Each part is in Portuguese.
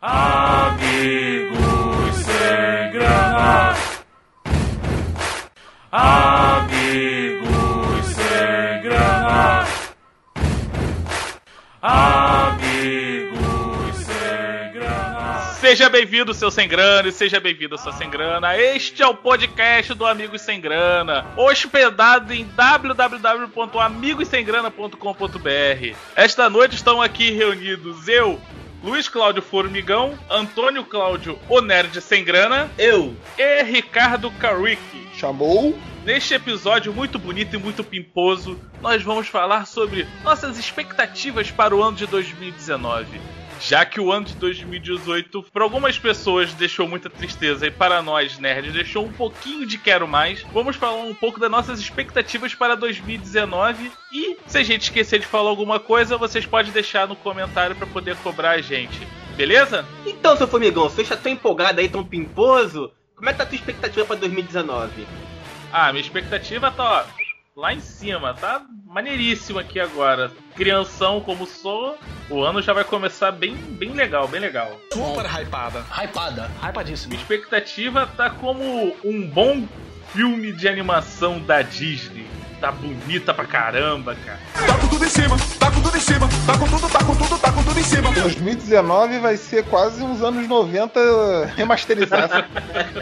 Amigos sem grana. Amigos sem grana. Amigos sem grana. Seja bem-vindo, seu sem grana, e seja bem-vindo, sua sem grana. Este é o podcast do Amigos Sem Grana, hospedado em www.amigossemgrana.com.br. Esta noite estão aqui reunidos eu, Luiz Cláudio Formigão, Antônio Cláudio O Nerd Sem Grana Eu. e Ricardo Carrick. Chamou? Neste episódio muito bonito e muito pimposo, nós vamos falar sobre nossas expectativas para o ano de 2019. Já que o ano de 2018, para algumas pessoas, deixou muita tristeza e para nós, nerds, deixou um pouquinho de quero mais, vamos falar um pouco das nossas expectativas para 2019. E se a gente esquecer de falar alguma coisa, vocês podem deixar no comentário para poder cobrar a gente. Beleza? Então, seu formigão, você já tá empolgado aí, tão pimposo? Como é que tá a tua expectativa pra 2019? Ah, minha expectativa tá ó, lá em cima, tá maneiríssimo aqui agora. Crianção como sou, o ano já vai começar bem, bem legal, bem legal. Super hypada. Hypada, hypadíssimo. Minha expectativa tá como um bom filme de animação da Disney. Tá bonita pra caramba, cara. Tá com tudo em cima, tá com tudo em cima, tá com tudo, tá com tudo, tá com tudo em cima. 2019 vai ser quase uns anos 90 remasterizados.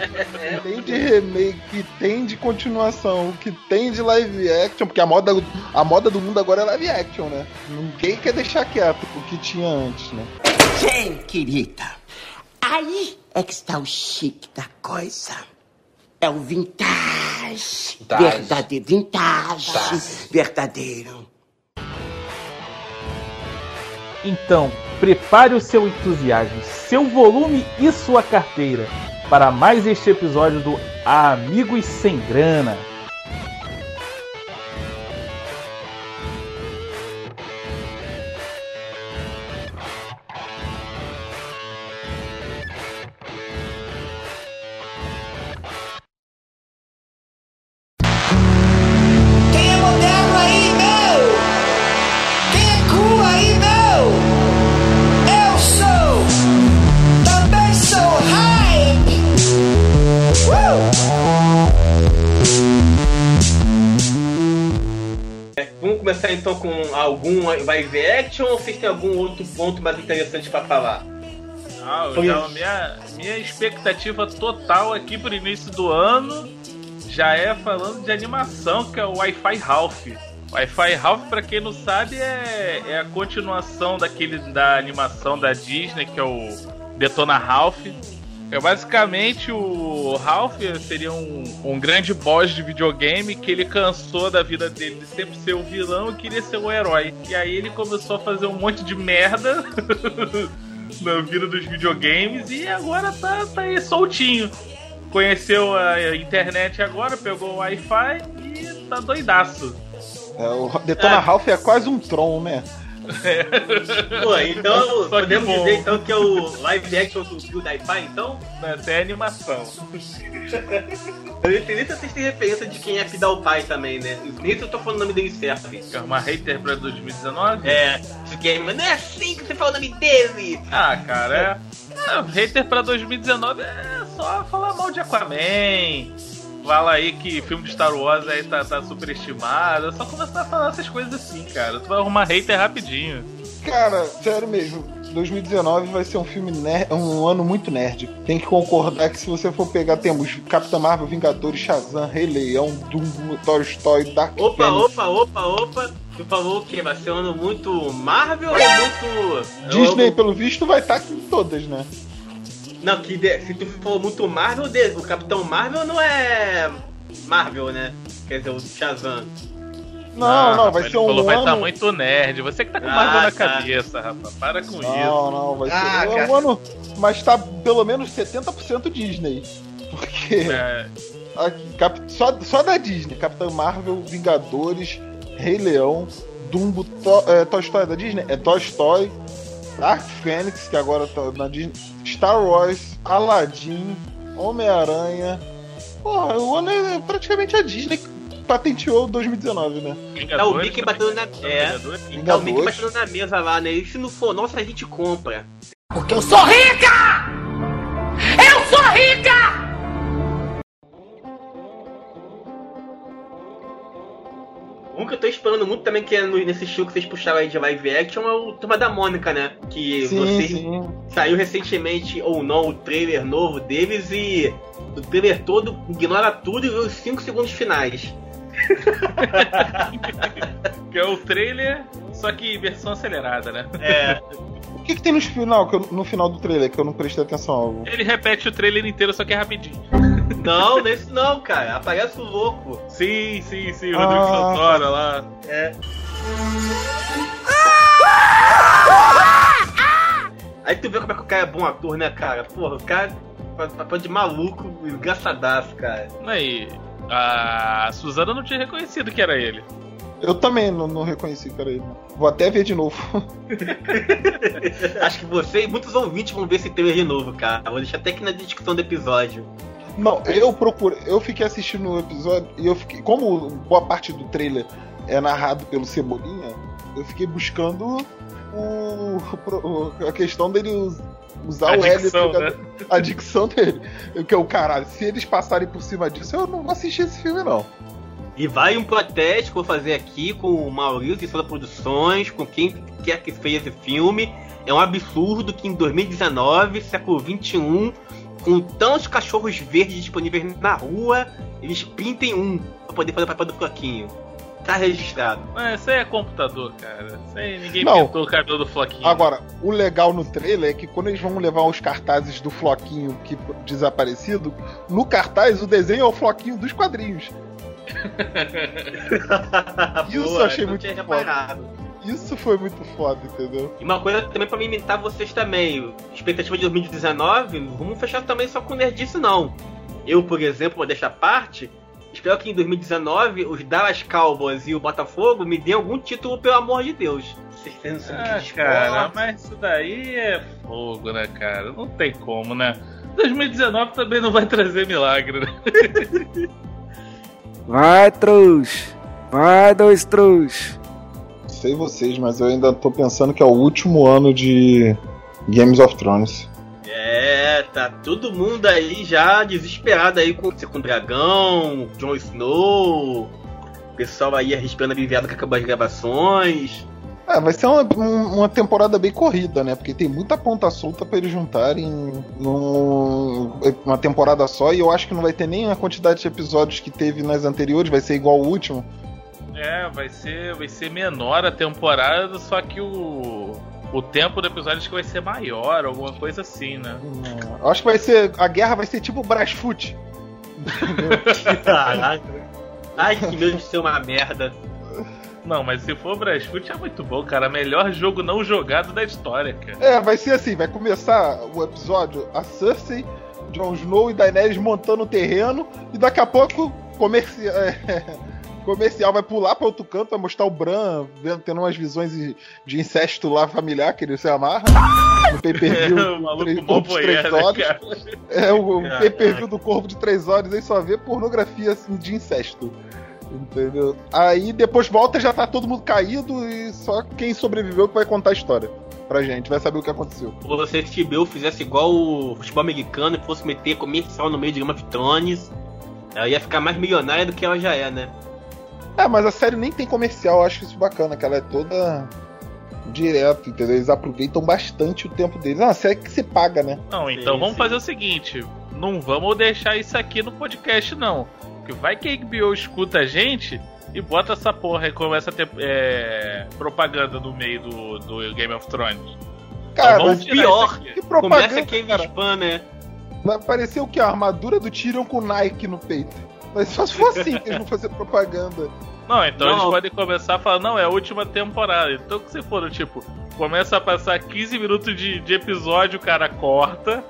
tem de remake, tem de continuação, o que tem de live action, porque a moda, a moda do mundo agora é live action, né? Ninguém quer deixar quieto o que tinha antes, né? Bem, querida, aí é que está o chique da coisa. É o vintage. Verdadeiro. Vintage. Verdadeiro. Então, prepare o seu entusiasmo, seu volume e sua carteira para mais este episódio do Amigos Sem Grana. Algum live action ou vocês têm algum outro ponto mais interessante pra falar? Ah, Foi já- minha, minha expectativa total aqui pro início do ano já é falando de animação, que é o Wi-Fi Ralph. Wi-Fi Ralph, pra quem não sabe, é, é a continuação daquele da animação da Disney, que é o Detona Ralph. É basicamente o Ralph seria um, um grande boss de videogame que ele cansou da vida dele de sempre ser o vilão e queria ser o herói. E aí ele começou a fazer um monte de merda na vida dos videogames e agora tá, tá aí soltinho. Conheceu a internet agora, pegou o Wi-Fi e tá doidaço. É, o Detona É. Ralph é quase um Tron, né? Pô, então Só podemos dizer então que é o live action do Phil Daipai, então? Essa é animação. Eu não entendi se vocês têm referência de quem é Pidalpai também, né? Nem se eu tô falando o nome dele certo. É uma hater pra 2019? É, porque mas não é assim que você fala o nome dele! Ah, cara, é. é, hater pra 2019 é só falar mal de Aquaman. Fala aí que filme de Star Wars aí tá, tá superestimado. É só começar a falar essas coisas assim, cara. Tu vai arrumar hater rapidinho. Cara, sério mesmo. 2019 vai ser um filme ner- um ano muito nerd. Tem que concordar que se você for pegar, temos Capitã Marvel, Vingadores, Shazam, Rei Leão, Dumbo, Toy Story, Dark Opa, opa, opa, opa! Tu falou o quê? Vai ser um ano muito Marvel ou muito. Disney, ou- pelo visto, vai estar em todas, né? Não, que de- se tu for muito Marvel, de- o Capitão Marvel não é Marvel, né? Quer dizer, o Shazam. Não, não, vai ele ser um falou, vai ano. estar muito nerd. Você que tá com Ah, Marvel na tá. cabeça, rapaz. Para com isso. Não, não, vai Ah, ser cara. um ano. Mas tá pelo menos 70% Disney. Porque É, aqui, Cap- só, só da Disney, Capitã Marvel, Vingadores, Rei Leão, Dumbo, To, é, Toy Story da Disney? É Toy Story, Dark Phoenix, que agora tá na Disney, Star Wars, Aladdin, Homem-Aranha. Porra, o ano é praticamente a Disney que patenteou 2019, né? Tá o Mickey batendo na. É. Vingadores? E tá o Mickey batendo na mesa lá, né? E se não for nossa, a gente compra. Porque eu sou rica! Eu sou rica! Um que eu tô esperando muito também, que é no- nesse estilo que vocês puxaram aí de live action, é o Turma da Mônica, né? Que Sim, vocês sim. saiu recentemente ou não o trailer novo deles e o trailer todo ignora tudo e vê os 5 segundos finais. Que é o trailer, só que versão acelerada, né? É, O que, que tem no final, que eu- no final do trailer que eu não prestei atenção? Ele repete o trailer inteiro, só que é rapidinho. Não, nesse não, cara. Aparece o louco. Sim, sim, sim, o Rodrigo Ah. Santoro lá. É. Aí tu vê como é que o cara é bom ator, né, cara? Porra, o cara pa- papel de maluco, engraçadaço, cara. Aí, a Suzana não tinha reconhecido que era ele. Eu também não, não reconheci, cara. ele. Vou até ver de novo. Acho que você e muitos ouvintes vão ver esse trailer de novo, cara. Vou deixar até aqui na descrição do episódio. Não, eu procurei. Eu fiquei assistindo o episódio e eu fiquei. Como boa parte do trailer é narrado pelo Cebolinha, eu fiquei buscando o, o- a questão dele us- usar A o L. né? A dicção dele. Que é o caralho, se eles passarem por cima disso, eu não vou assistir esse filme, não. E vai um protesto que eu vou fazer aqui com o Maurício e Soda Produções, com quem quer que fez esse filme. É um absurdo que em 2019, século 21, com tantos cachorros verdes disponíveis na rua, eles pintem um pra poder fazer o papel do Floquinho. Tá registrado. Mas isso aí é computador, cara. Isso aí ninguém Não. pintou o cabelo do Floquinho. Agora, o legal no trailer é que quando eles vão levar os cartazes do Floquinho que desaparecido, no cartaz o desenho é o Floquinho dos quadrinhos. Isso eu achei muito tinha foda. reparado. Isso foi muito foda, entendeu? E uma coisa também pra me imitar vocês também. Expectativa de 2019, não vamos fechar também só com nerdice, não. Eu, por exemplo, vou deixar parte. Espero que em 2019 os Dallas Cowboys e o Botafogo me deem algum título, pelo amor de Deus. Vocês que Ah, de cara, mas isso daí é fogo, né, cara? Não tem como, né? 2019 também não vai trazer milagre, né? Vai, trouxa. Vai, dois trouxa. Sei vocês, mas eu ainda tô pensando que é o último ano de Games of Thrones. É, tá todo mundo aí já desesperado aí com, com o Dragão, Jon Snow, o pessoal aí arriscando a viviada que acabou as gravações. É, vai ser uma, um- uma temporada bem corrida, né? Porque tem muita ponta solta pra eles juntarem num- uma temporada só. E eu acho que não vai ter nem a quantidade de episódios que teve nas anteriores, vai ser igual o último. É, vai ser, vai ser menor a temporada, só que o, o tempo do episódio acho que vai ser maior, alguma coisa assim, né? Eu acho que vai ser. A guerra vai ser tipo Brasfoot. Caraca. Ai, que medo de ser uma merda. Não, mas se for Brasfoot é muito bom, cara. Melhor jogo não jogado da história, cara. É, vai ser assim, vai começar o episódio a Cersei, Jon Snow e Daenerys montando o terreno, e daqui a pouco comerci... é, comercial vai pular pra outro canto, vai mostrar o Bran vendo, tendo umas visões de, incesto lá familiar, que ele se amarra. No pay-per-view mó corpo de três horas. É, o, o pay-per-view do corpo de três horas aí só vê pornografia assim, de incesto. Entendeu? Aí depois volta já tá todo mundo caído e só quem sobreviveu que vai contar a história pra gente, vai saber o que aconteceu. Se se HBO fizesse igual o futebol americano e fosse meter comercial no meio de Game of Thrones, ela ia ficar mais milionária do que ela já é, né? É, mas a série nem tem comercial, eu acho isso bacana, que ela é toda direto, entendeu? Eles aproveitam bastante o tempo deles. É uma série que você paga, né? Não, então Sim, vamos sim. fazer o seguinte: não vamos deixar isso aqui no podcast, não. Porque vai que a HBO escuta a gente e bota essa porra e começa a ter é, propaganda no meio do, do Game of Thrones. Cara, tirar pior, isso aqui. que Começa propaganda, aquele cara. spam, né? Vai aparecer o que? A armadura do Tyrion com Nike no peito. Mas só se for assim que eles vão fazer propaganda. Não, então Não. eles podem começar a falar, não, é a última temporada. Então que se for, tipo, começa a passar 15 minutos de, de episódio, o cara corta,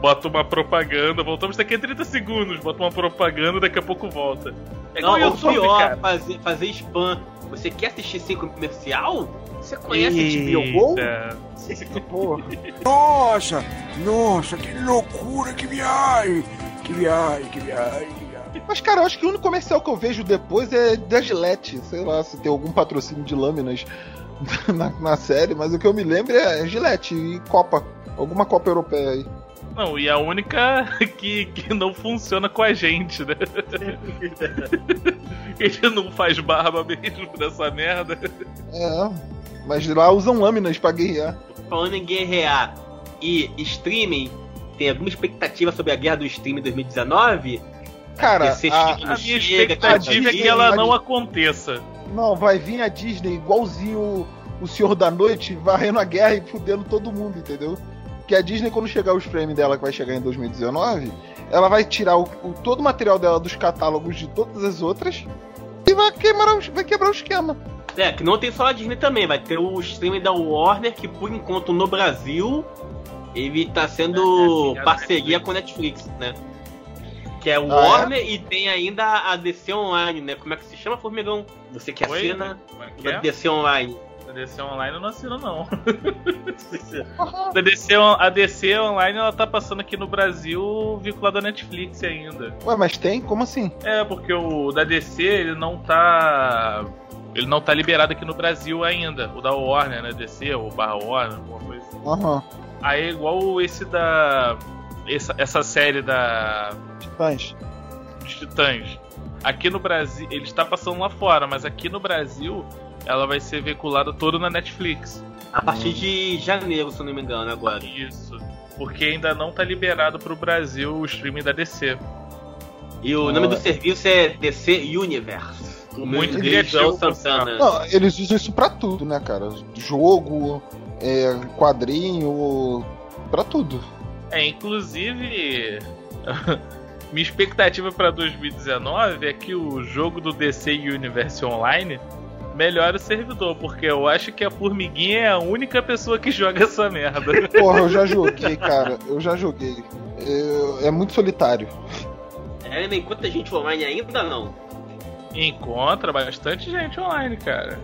bota uma propaganda, voltamos daqui a 30 segundos, bota uma propaganda, daqui a pouco volta. É igual Não, o o YouTube, pior, cara. fazer, fazer spam. Você quer assistir sem comercial? Você conhece HBO Go? Eita. Porra. Nossa, nossa, que loucura. Que viagem, que viagem, que viagem. Mas, cara, eu acho que o único comercial que eu vejo depois é da Gillette. Sei lá, se tem algum patrocínio de lâminas na, na série, mas o que eu me lembro é Gillette e Copa. Alguma Copa Europeia aí. Não, e a única que, que não funciona com a gente, né? Ele não faz barba mesmo dessa merda. É, mas lá usam lâminas pra guerrear. Falando em guerrear e streaming, tem alguma expectativa sobre a guerra do streaming 2019? Cara, Você a- chega, A minha chega, expectativa é cara, que ela não aconteça. Não, vai vir a Disney igualzinho o Senhor da Noite, varrendo a guerra e fudendo todo mundo, entendeu? Que a Disney, quando chegar o streaming dela, que vai chegar em 2019, ela vai tirar o, o- todo o material dela dos catálogos de todas as outras e vai quebrar, o- vai quebrar o esquema. É, que não tem só a Disney também, vai ter o streaming da Warner, que por enquanto no Brasil ele tá sendo É, é, é, parceria é, com a Netflix, né? Que é o Ah, é? Warner e tem ainda a DC Online, né? Como é que se chama, Formigão? Você que Oi? assina Como é que da é? DC Online. A DC Online eu não assino, não. A DC, a DC Online ela tá passando aqui no Brasil vinculado à Netflix ainda. Ué, mas tem? Como assim? É, porque o da DC ele não tá. Ele não tá liberado aqui no Brasil ainda. O da Warner, né? DC, ou barra Warner, alguma coisa assim. Aham. Aí é igual esse da. Essa, essa série da. Titãs. dos Titãs. Aqui no Brasil. Ele está passando lá fora, mas aqui no Brasil ela vai ser veiculada toda na Netflix. A partir de janeiro, se eu não me engano, agora. Isso. Porque ainda não tá liberado pro Brasil o streaming da DC. E o Ah. nome do serviço é DC Universe. O Muito inglês é o criativo, Santana. Não, eles usam isso pra tudo, né, cara? Jogo, é, quadrinho, pra tudo. É, inclusive. minha expectativa pra 2019 é que o jogo do DC Universe Online melhore o servidor, porque eu acho que a Formiguinha é a única pessoa que joga essa merda. Porra, eu já joguei, cara. Eu já joguei. É, é muito solitário. É, ainda enquanto a gente online ainda não. Encontra bastante gente online, cara.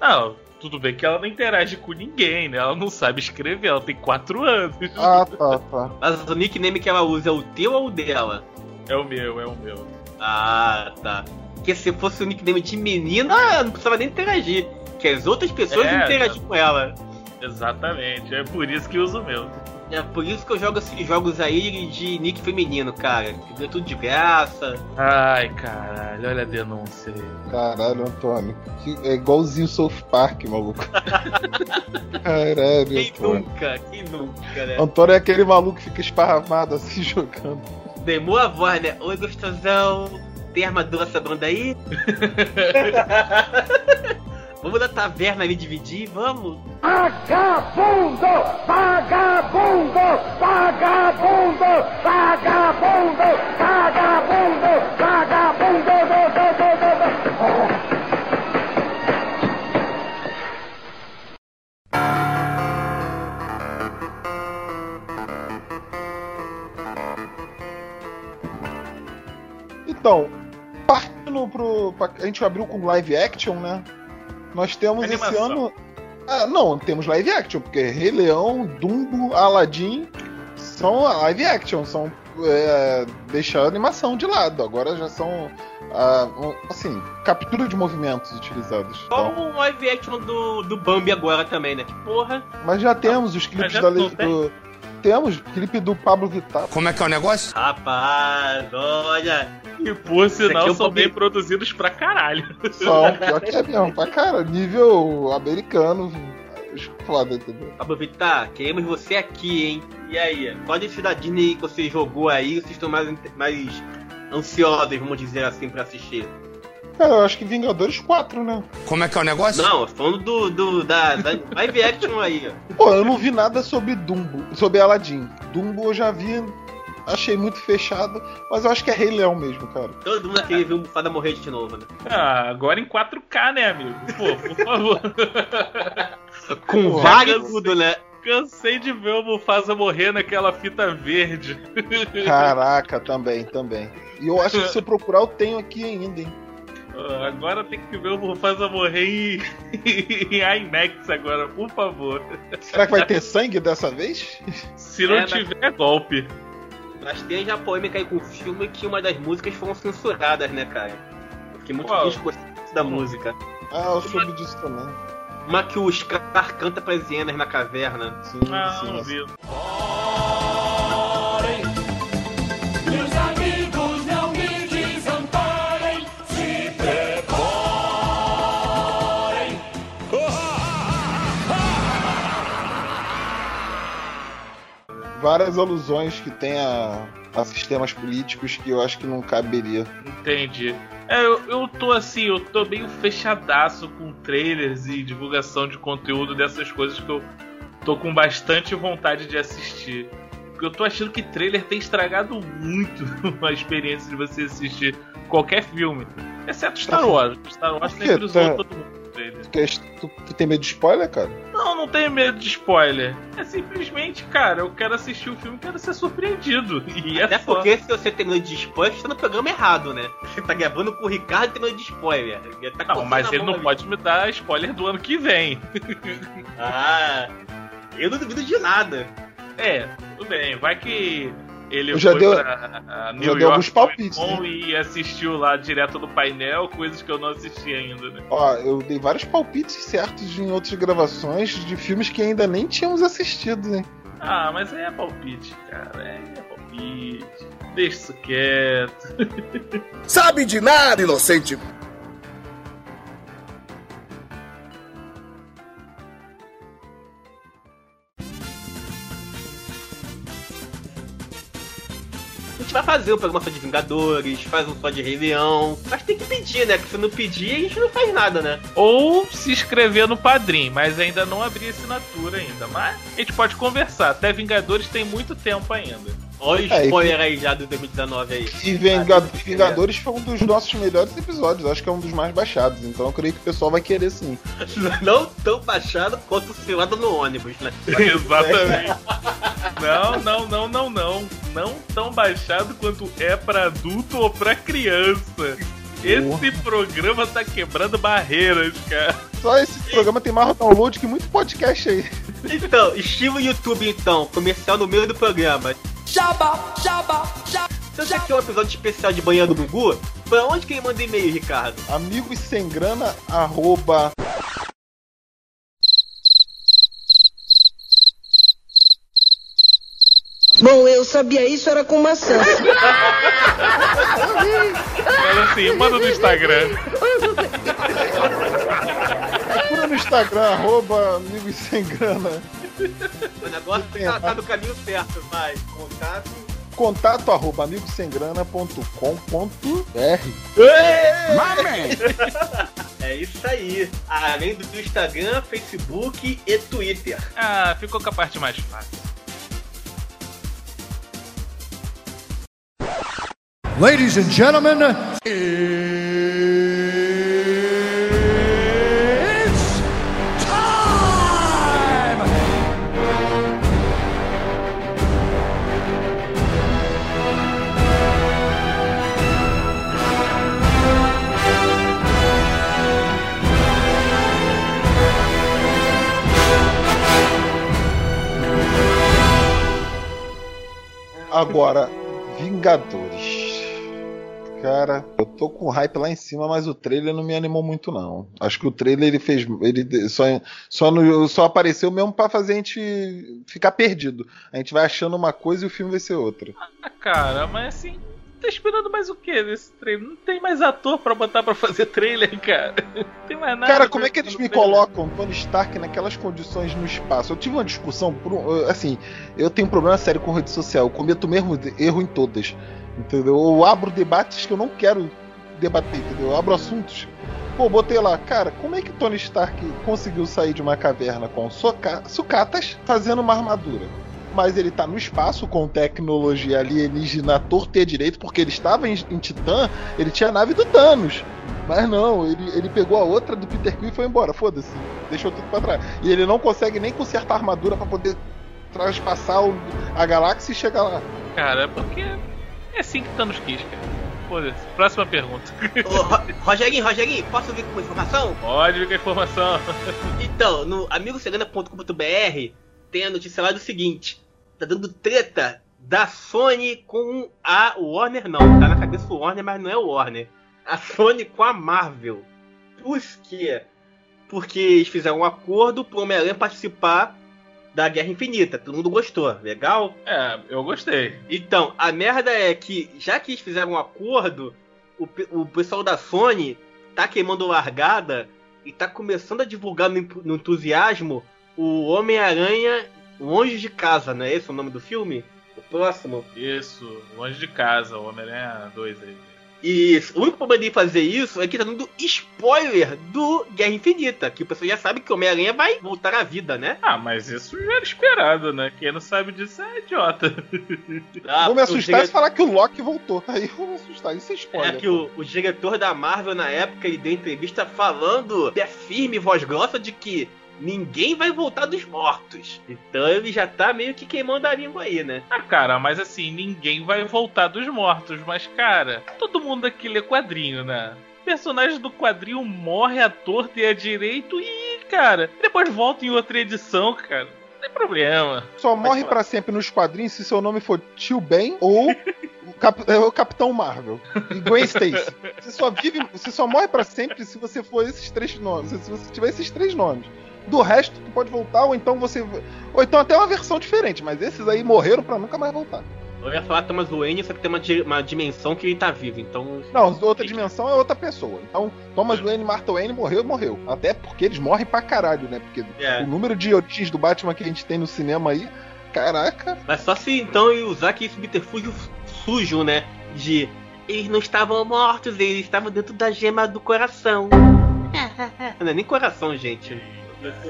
Não, tudo bem que ela não interage com ninguém, né? Ela não sabe escrever, ela tem 4 anos. Ah, tá, tá. Mas o nickname que ela usa é o teu ou o dela? É o meu, é o meu. Ah, tá. Porque se fosse o nickname de menina, não precisava nem interagir. Que as outras pessoas É, interagem com ela. Exatamente, é por isso que uso o meu. É por isso que eu jogo esses jogos aí de nick feminino, cara. Que é tudo de graça. Ai, caralho, olha a denúncia aí. Caralho, Antônio. Que- É igualzinho South Park, maluco. Caralho, Quem Antônio. nunca? Quem nunca, né? Antônio é aquele maluco que fica esparramado assim jogando. Demou a voz, né? Oi, gostosão. Tem armadura sobrando aí? vamos na taverna ali dividir? Vamos? Vagabundo! Vagabundo! Vagabundo! Vagabundo! Vagabundo! Vagabundo! Do, do, do, do, do. Então, partindo pro. pra- a gente abriu com live action, né? Nós temos esse Animação. ano. Ah, não, temos live action, porque Rei Leão, Dumbo, Aladdin são live action, são. É, deixar a animação de lado. Agora já são. ah, um- assim, captura de movimentos utilizados. Só Então, o live action do, do Bambi agora também, né? Que porra. mas já temos os clipes da lei. Do, temos clipe do Pablo Vittar. Como é que é o negócio? Rapaz, olha. E por sinal é um são bem produzidos pra caralho. São pior que é mesmo, pra cara, nível americano. Foda, entendeu? Pablo Vittar, queremos você aqui, hein? E aí? Qual desse da Disney que você jogou aí, vocês estão mais, mais ansiosos, vamos dizer assim, pra assistir? Cara, eu acho que Vingadores 4, né? Como é que é o negócio? Não, falando do, do da, da live action aí, ó. Pô, eu não vi nada sobre Dumbo, sobre Aladdin. Dumbo eu já vi, achei muito fechado, mas eu acho que é Rei Leão mesmo, cara. Todo mundo queria ver o Mufada morrer de novo, né? Ah, agora em 4K, né, amigo? Pô, por favor. Com cansei. tudo, né? Cansei de ver o Mufasa morrer naquela fita verde. Caraca, também, também. E eu acho que se eu procurar, eu tenho aqui ainda, hein? Agora tem que ver o Mufasa morrer em, em IMAX agora, por favor. Será que vai ter sangue dessa vez? Se não É, tiver, é golpe. Mas tem já polêmica aí com o filme que uma das músicas foram censuradas, né, cara? Fiquei muito Qual? triste com isso da música. Ah, eu soube disso também. Uma que o Scar canta pras hienas na caverna. Sim, Ah, sim. não vi. Várias alusões que tem a, a sistemas políticos que eu acho que não caberia. Entendi. É, eu, eu tô assim, eu tô meio fechadaço com trailers e divulgação de conteúdo dessas coisas que eu tô com bastante vontade de assistir. Porque eu tô achando que trailer tem estragado muito a experiência de você assistir qualquer filme. Exceto Star Wars. Star Wars sempre usou Tá- todo mundo trailer. Tu, quer- tu- tu tem medo de spoiler, cara? Não, não tenho medo de spoiler. É simplesmente, cara, eu quero assistir o filme, quero ser surpreendido. E é Até só. porque se você tem medo de spoiler, você tá no programa errado, né? Você tá gravando com o Ricardo e tem medo de spoiler. Ele tá Não, mas ele não pode me dar spoiler do ano que vem. Ah, eu não duvido de nada. É, tudo bem. Vai que ele Eu já foi dei- pra a New já York alguns palpites, né? e assistiu lá direto do painel, coisas que eu não assisti ainda, né? Ó, eu dei vários palpites certos em outras gravações de filmes que ainda nem tínhamos assistido, hein? Ah, mas aí é palpite, cara. É, é palpite. Deixa isso quieto. Sabe de nada, inocente. Vai fazer um programa só de Vingadores, faz um só de Rei Leão. Mas tem que pedir, né? Que se não pedir, a gente não faz nada, né? Ou se inscrever no Padrim, mas ainda não abri assinatura ainda. Mas a gente pode conversar. Até Vingadores tem muito tempo ainda. Olha o É, e- spoiler aí já do 2019 aí. E Venga- Vingadores foi um dos nossos melhores episódios, acho que é um dos mais baixados, então eu creio que o pessoal vai querer sim. Não tão baixado quanto o cilada no ônibus, né? Exatamente. Não, não, não, não, não. Não tão baixado quanto é pra adulto ou pra criança. Esse programa tá quebrando barreiras, cara. Só esse programa tem mais download que muito podcast aí. Então, estilo YouTube então, comercial no meio do programa. Jabba, jabba. Se você quer um episódio especial de Banheiro do Gugu, pra onde que ele manda e-mail, Ricardo? Amigos sem grana, arroba. Bom, eu sabia isso era com maçã. Fala assim, manda no Instagram. Procura no Instagram, arroba amigos sem grana. O negócio tá, tá no caminho certo, vai. Contato. Contato arroba amigossemgrana.com.br É isso aí. Além do Instagram, Facebook e Twitter. Ah, ficou com a parte mais fácil. Ladies and gentlemen, Agora, Vingadores. Cara, eu tô com hype lá em cima, mas o trailer não me animou muito, não. Acho que o trailer ele fez. Ele só, só, no- só apareceu mesmo pra fazer a gente ficar perdido. A gente vai achando uma coisa e o filme vai ser outra. Ah, cara, mas assim, tá esperando mais o que nesse trailer? Não tem mais ator pra botar pra fazer trailer, cara. Não tem mais nada. Cara, como é que eles me trailer. colocam Tony Stark naquelas condições no espaço? Eu tive uma discussão, por assim, eu tenho um problema sério com rede social, eu cometo o mesmo erro em todas, entendeu? Eu abro debates que eu não quero debater, entendeu? Eu abro assuntos. Pô, botei lá, cara, como é que Tony Stark conseguiu sair de uma caverna com sucatas fazendo uma armadura? Mas ele tá no espaço com tecnologia alienígena torta e direito, porque ele estava em, em Titã, ele tinha a nave do Thanos. Mas não, ele, ele pegou a outra do Peter Quill e foi embora, foda-se. Deixou tudo pra trás. E ele não consegue nem consertar a armadura pra poder transpassar o- a galáxia e chegar lá. Cara, é porque é assim que Thanos quis, cara. Foda-se. Próxima pergunta. Ô, Ro- Rogerinho, Rogerinho, posso vir com uma informação? Pode vir com a informação. Então, no amigosegana.com.br tem a notícia lá do seguinte: tá dando treta da Sony com a Warner, não. Tá na cabeça do Warner, mas não é o Warner. A Sony com a Marvel. Por quê? Porque eles fizeram um acordo pro Homem-Aranha participar da Guerra Infinita. Todo mundo gostou, legal? É, eu gostei. Então, a merda é que, já que eles fizeram um acordo, o, o pessoal da Sony tá queimando largada e tá começando a divulgar no, no entusiasmo o Homem-Aranha Longe de Casa, não é esse o nome do filme? O próximo? Isso, longe de casa, o Homem-Aranha 2 aí. E o único problema de fazer isso é que tá dando spoiler do Guerra Infinita, que o pessoal já sabe que o Homem-Aranha vai voltar à vida, né? Ah, mas isso já era esperado, né? Quem não sabe disso é idiota. Ah, vou me assustar dire- e falar que o Loki voltou. Aí eu vou me assustar. Isso é É spoiler. que o, o diretor da Marvel na época ele deu entrevista falando é firme, voz grossa, de que ninguém vai voltar dos mortos. Então ele já tá meio que queimando a língua aí, né? Ah, cara, mas assim, ninguém vai voltar dos mortos. Mas, cara, todo mundo aqui lê quadrinho, né? O personagem do quadrinho morre à torta e à direito e, cara, depois volta em outra edição, cara. Não tem problema. Só morre falar. pra sempre nos quadrinhos se seu nome for Tio Ben ou o, Cap- é, o Capitão Marvel. E Gwen Stacy. Você só vive, você só morre pra sempre se você for esses três nomes, se você tiver esses três nomes. Do resto, tu pode voltar, ou então você. Ou então até uma versão diferente, mas esses aí morreram pra nunca mais voltar. Eu ia falar Thomas Wayne, só que tem uma, di- uma dimensão que ele tá vivo, então. Não, outra dimensão é outra pessoa. Então, Thomas Wayne e Martha Wayne morreu, morreu. Até porque eles morrem pra caralho, né? Porque É. o número de origens do Batman que a gente tem no cinema aí, caraca. Mas só se então usar aquele subterfúgio sujo, né? De. Eles não estavam mortos, eles estavam dentro da gema do coração. Não é nem coração, gente.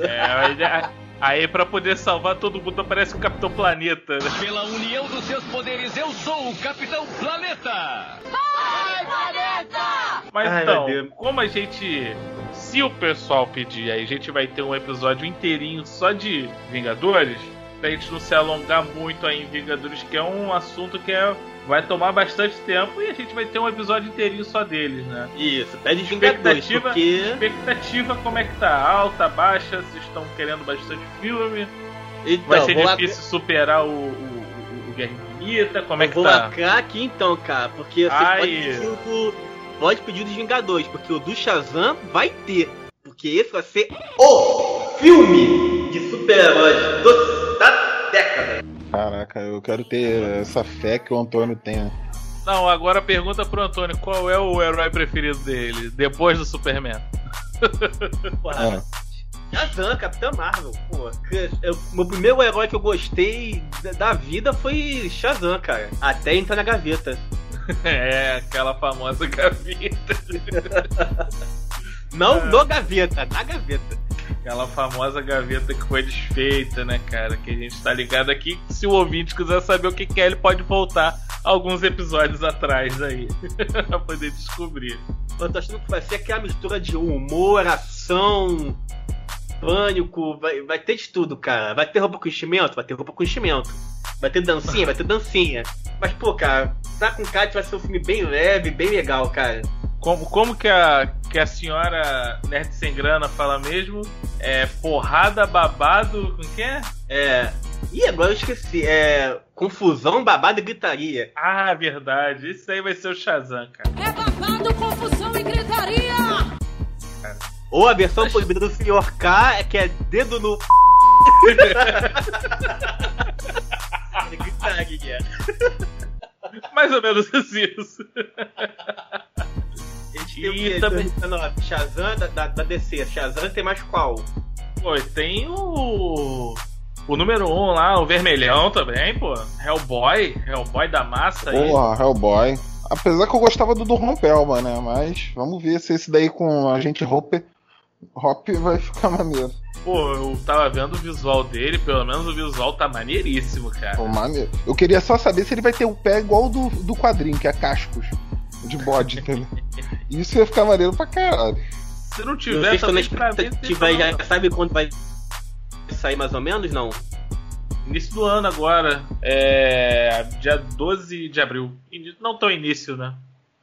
É, aí, aí pra poder salvar todo mundo aparece o Capitão Planeta, né? Pela união dos seus poderes, eu sou o Capitão Planeta! Mas Ai, então, como a gente. Se o pessoal pedir, aí a gente vai ter um episódio inteirinho só de Vingadores, pra gente não se alongar muito aí em Vingadores, que é um assunto que é, vai tomar bastante tempo e a gente vai ter um episódio inteirinho só deles, né? Isso, pede Expectativa, porque. expectativa como é que tá? Alta, baixa? Vocês estão querendo bastante filme? Então, Vai ser vou difícil superar o, o, o- o Guerra Infinita? Como é Eu que vou tá? lacrar aqui então, cara, porque vocês Ai. podem pedir o pode pedir dos Vingadores, porque o do Shazam vai ter. Porque esse vai ser o filme de super-heróis da década. Caraca, eu quero ter essa fé que o Antônio tem. Não, agora pergunta pro Antônio qual é o herói preferido dele, depois do Superman. Porra, É. Shazam, Capitão Marvel. Pô, eu- meu primeiro herói que eu gostei da- da vida foi Shazam, cara. Até entrar na gaveta. É, aquela famosa gaveta. Não no gaveta, na gaveta. Aquela famosa gaveta que foi desfeita, né, cara? Que a gente tá ligado aqui. Se o ouvinte quiser saber o que é, ele pode voltar alguns episódios atrás aí. pra poder descobrir. Eu tô achando que vai ser aquela mistura de humor, ação, pânico, vai, vai ter de tudo, cara. Vai ter roupa com enchimento? Vai ter roupa com enchimento. Vai ter dancinha? Vai ter dancinha. Mas, pô, cara, tá com que vai ser um filme bem leve, bem legal, cara. Como, como que, a, que a senhora Nerd Sem Grana fala mesmo? É porrada, babado, com que é? É. Ih, agora eu esqueci. É. Confusão, babado e gritaria. Ah, verdade. Isso aí vai ser o Shazam, cara. É babado, confusão e gritaria! Ou a versão proibida do Sr. K, é que é dedo no. É gritaria. Mais ou menos isso. A gente tem o E quê? também- 2019, Shazam da, da, da DC. Shazam tem mais qual? Pô, tem o. O número 1 um lá, o vermelhão também, pô. Hellboy, Hellboy da massa aí. Porra, Hellboy. Apesar que eu gostava do do Rompelma, né? Mas vamos ver se esse daí com a gente Hopper. Hop vai ficar maneiro. Pô, eu tava vendo o visual dele, pelo menos o visual tá maneiríssimo, cara. Pô, maneiro. Eu queria só saber se ele vai ter o pé igual do, do quadrinho, que é cascos. De bode, entendeu? Isso ia ficar maneiro pra caralho. Se não tiver, se tô na expectativa aí, já sabe quando vai sair mais ou menos, não? Início do ano agora. É. Dia 12 de abril. Não tão início, né?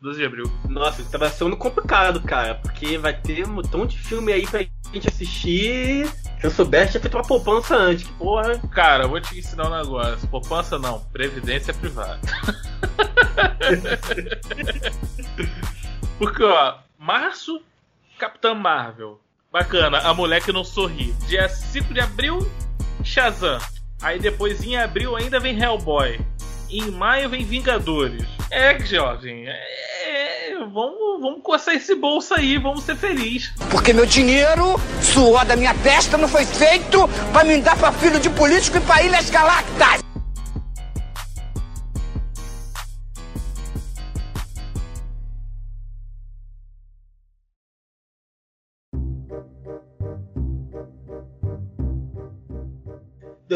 12 de abril. Nossa, tá sendo complicado, cara, porque vai ter um montão de filme aí pra gente assistir Se eu soubesse, tinha feito uma poupança antes, que porra. Cara, eu vou te ensinar um negócio. Poupança não, previdência privada. Porque, ó, março, Capitã Marvel. Bacana, a mulher que não sorri. Dia 5 de abril, Shazam. Aí depois em abril ainda vem Hellboy. Em maio vem Vingadores. É, jovem, é, vamos, vamos coçar esse bolso aí, vamos ser felizes. Porque meu dinheiro, suor da minha testa, não foi feito pra me dar pra filho de político e pra Ilhas Galactas.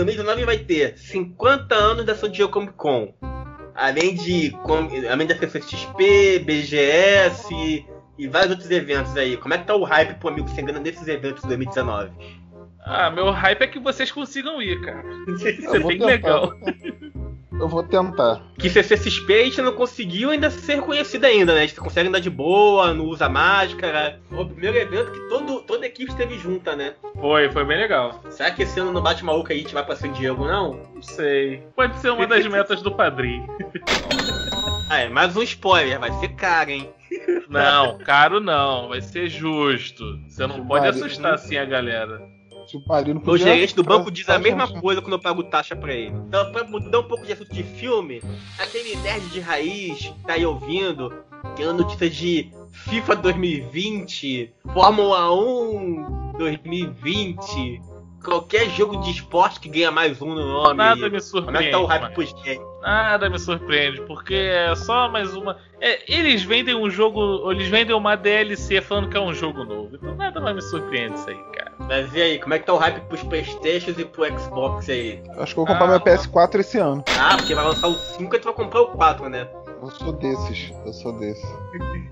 2019 vai ter 50 anos da San Diego Comic Con. Além de com- além da CCXP, BGS e vários outros eventos aí. Como é que tá o hype pro amigo sem grana nesses eventos de 2019? Ah, meu hype é que vocês consigam ir, cara. Isso é bem tentar. legal. Eu vou tentar. Que CCXP a gente não conseguiu ainda ser reconhecido ainda, né? A gente consegue andar de boa, não usa máscara. Foi o primeiro evento que todo, toda a equipe esteve junta, né? Foi, foi bem legal. Será que esse ano no Bate Maluco aí a gente vai pra San Diego, não? Não sei. Pode ser uma das metas do padrinho. Ah, é, mais um spoiler, vai ser caro, hein? Não, caro não. Vai ser justo. Você não pode Vale. assustar assim a galera. Se o Padrinho Meu podia- gerente do banco diz a mesma coisa quando eu pago taxa pra ele. Então, pra mudar um pouco de assunto de filme, aquele nerd de raiz que tá aí ouvindo, querendo notícias de FIFA 2020, Fórmula 1 2020, qualquer jogo de esporte que ganha mais um no nome. Nada me Como é surpreende. que tá o hype pros? Nada me surpreende, porque é só mais uma. É, eles vendem um jogo. Eles vendem uma DLC falando que é um jogo novo. Então nada mais me surpreende isso aí. Mas e aí, como é que tá o hype pros Playstations e pro Xbox aí? Acho que eu vou comprar Ah, meu PS4 esse ano. Ah, porque vai lançar o 5 e tu vai comprar o 4, né? Eu sou desses. Eu sou desse.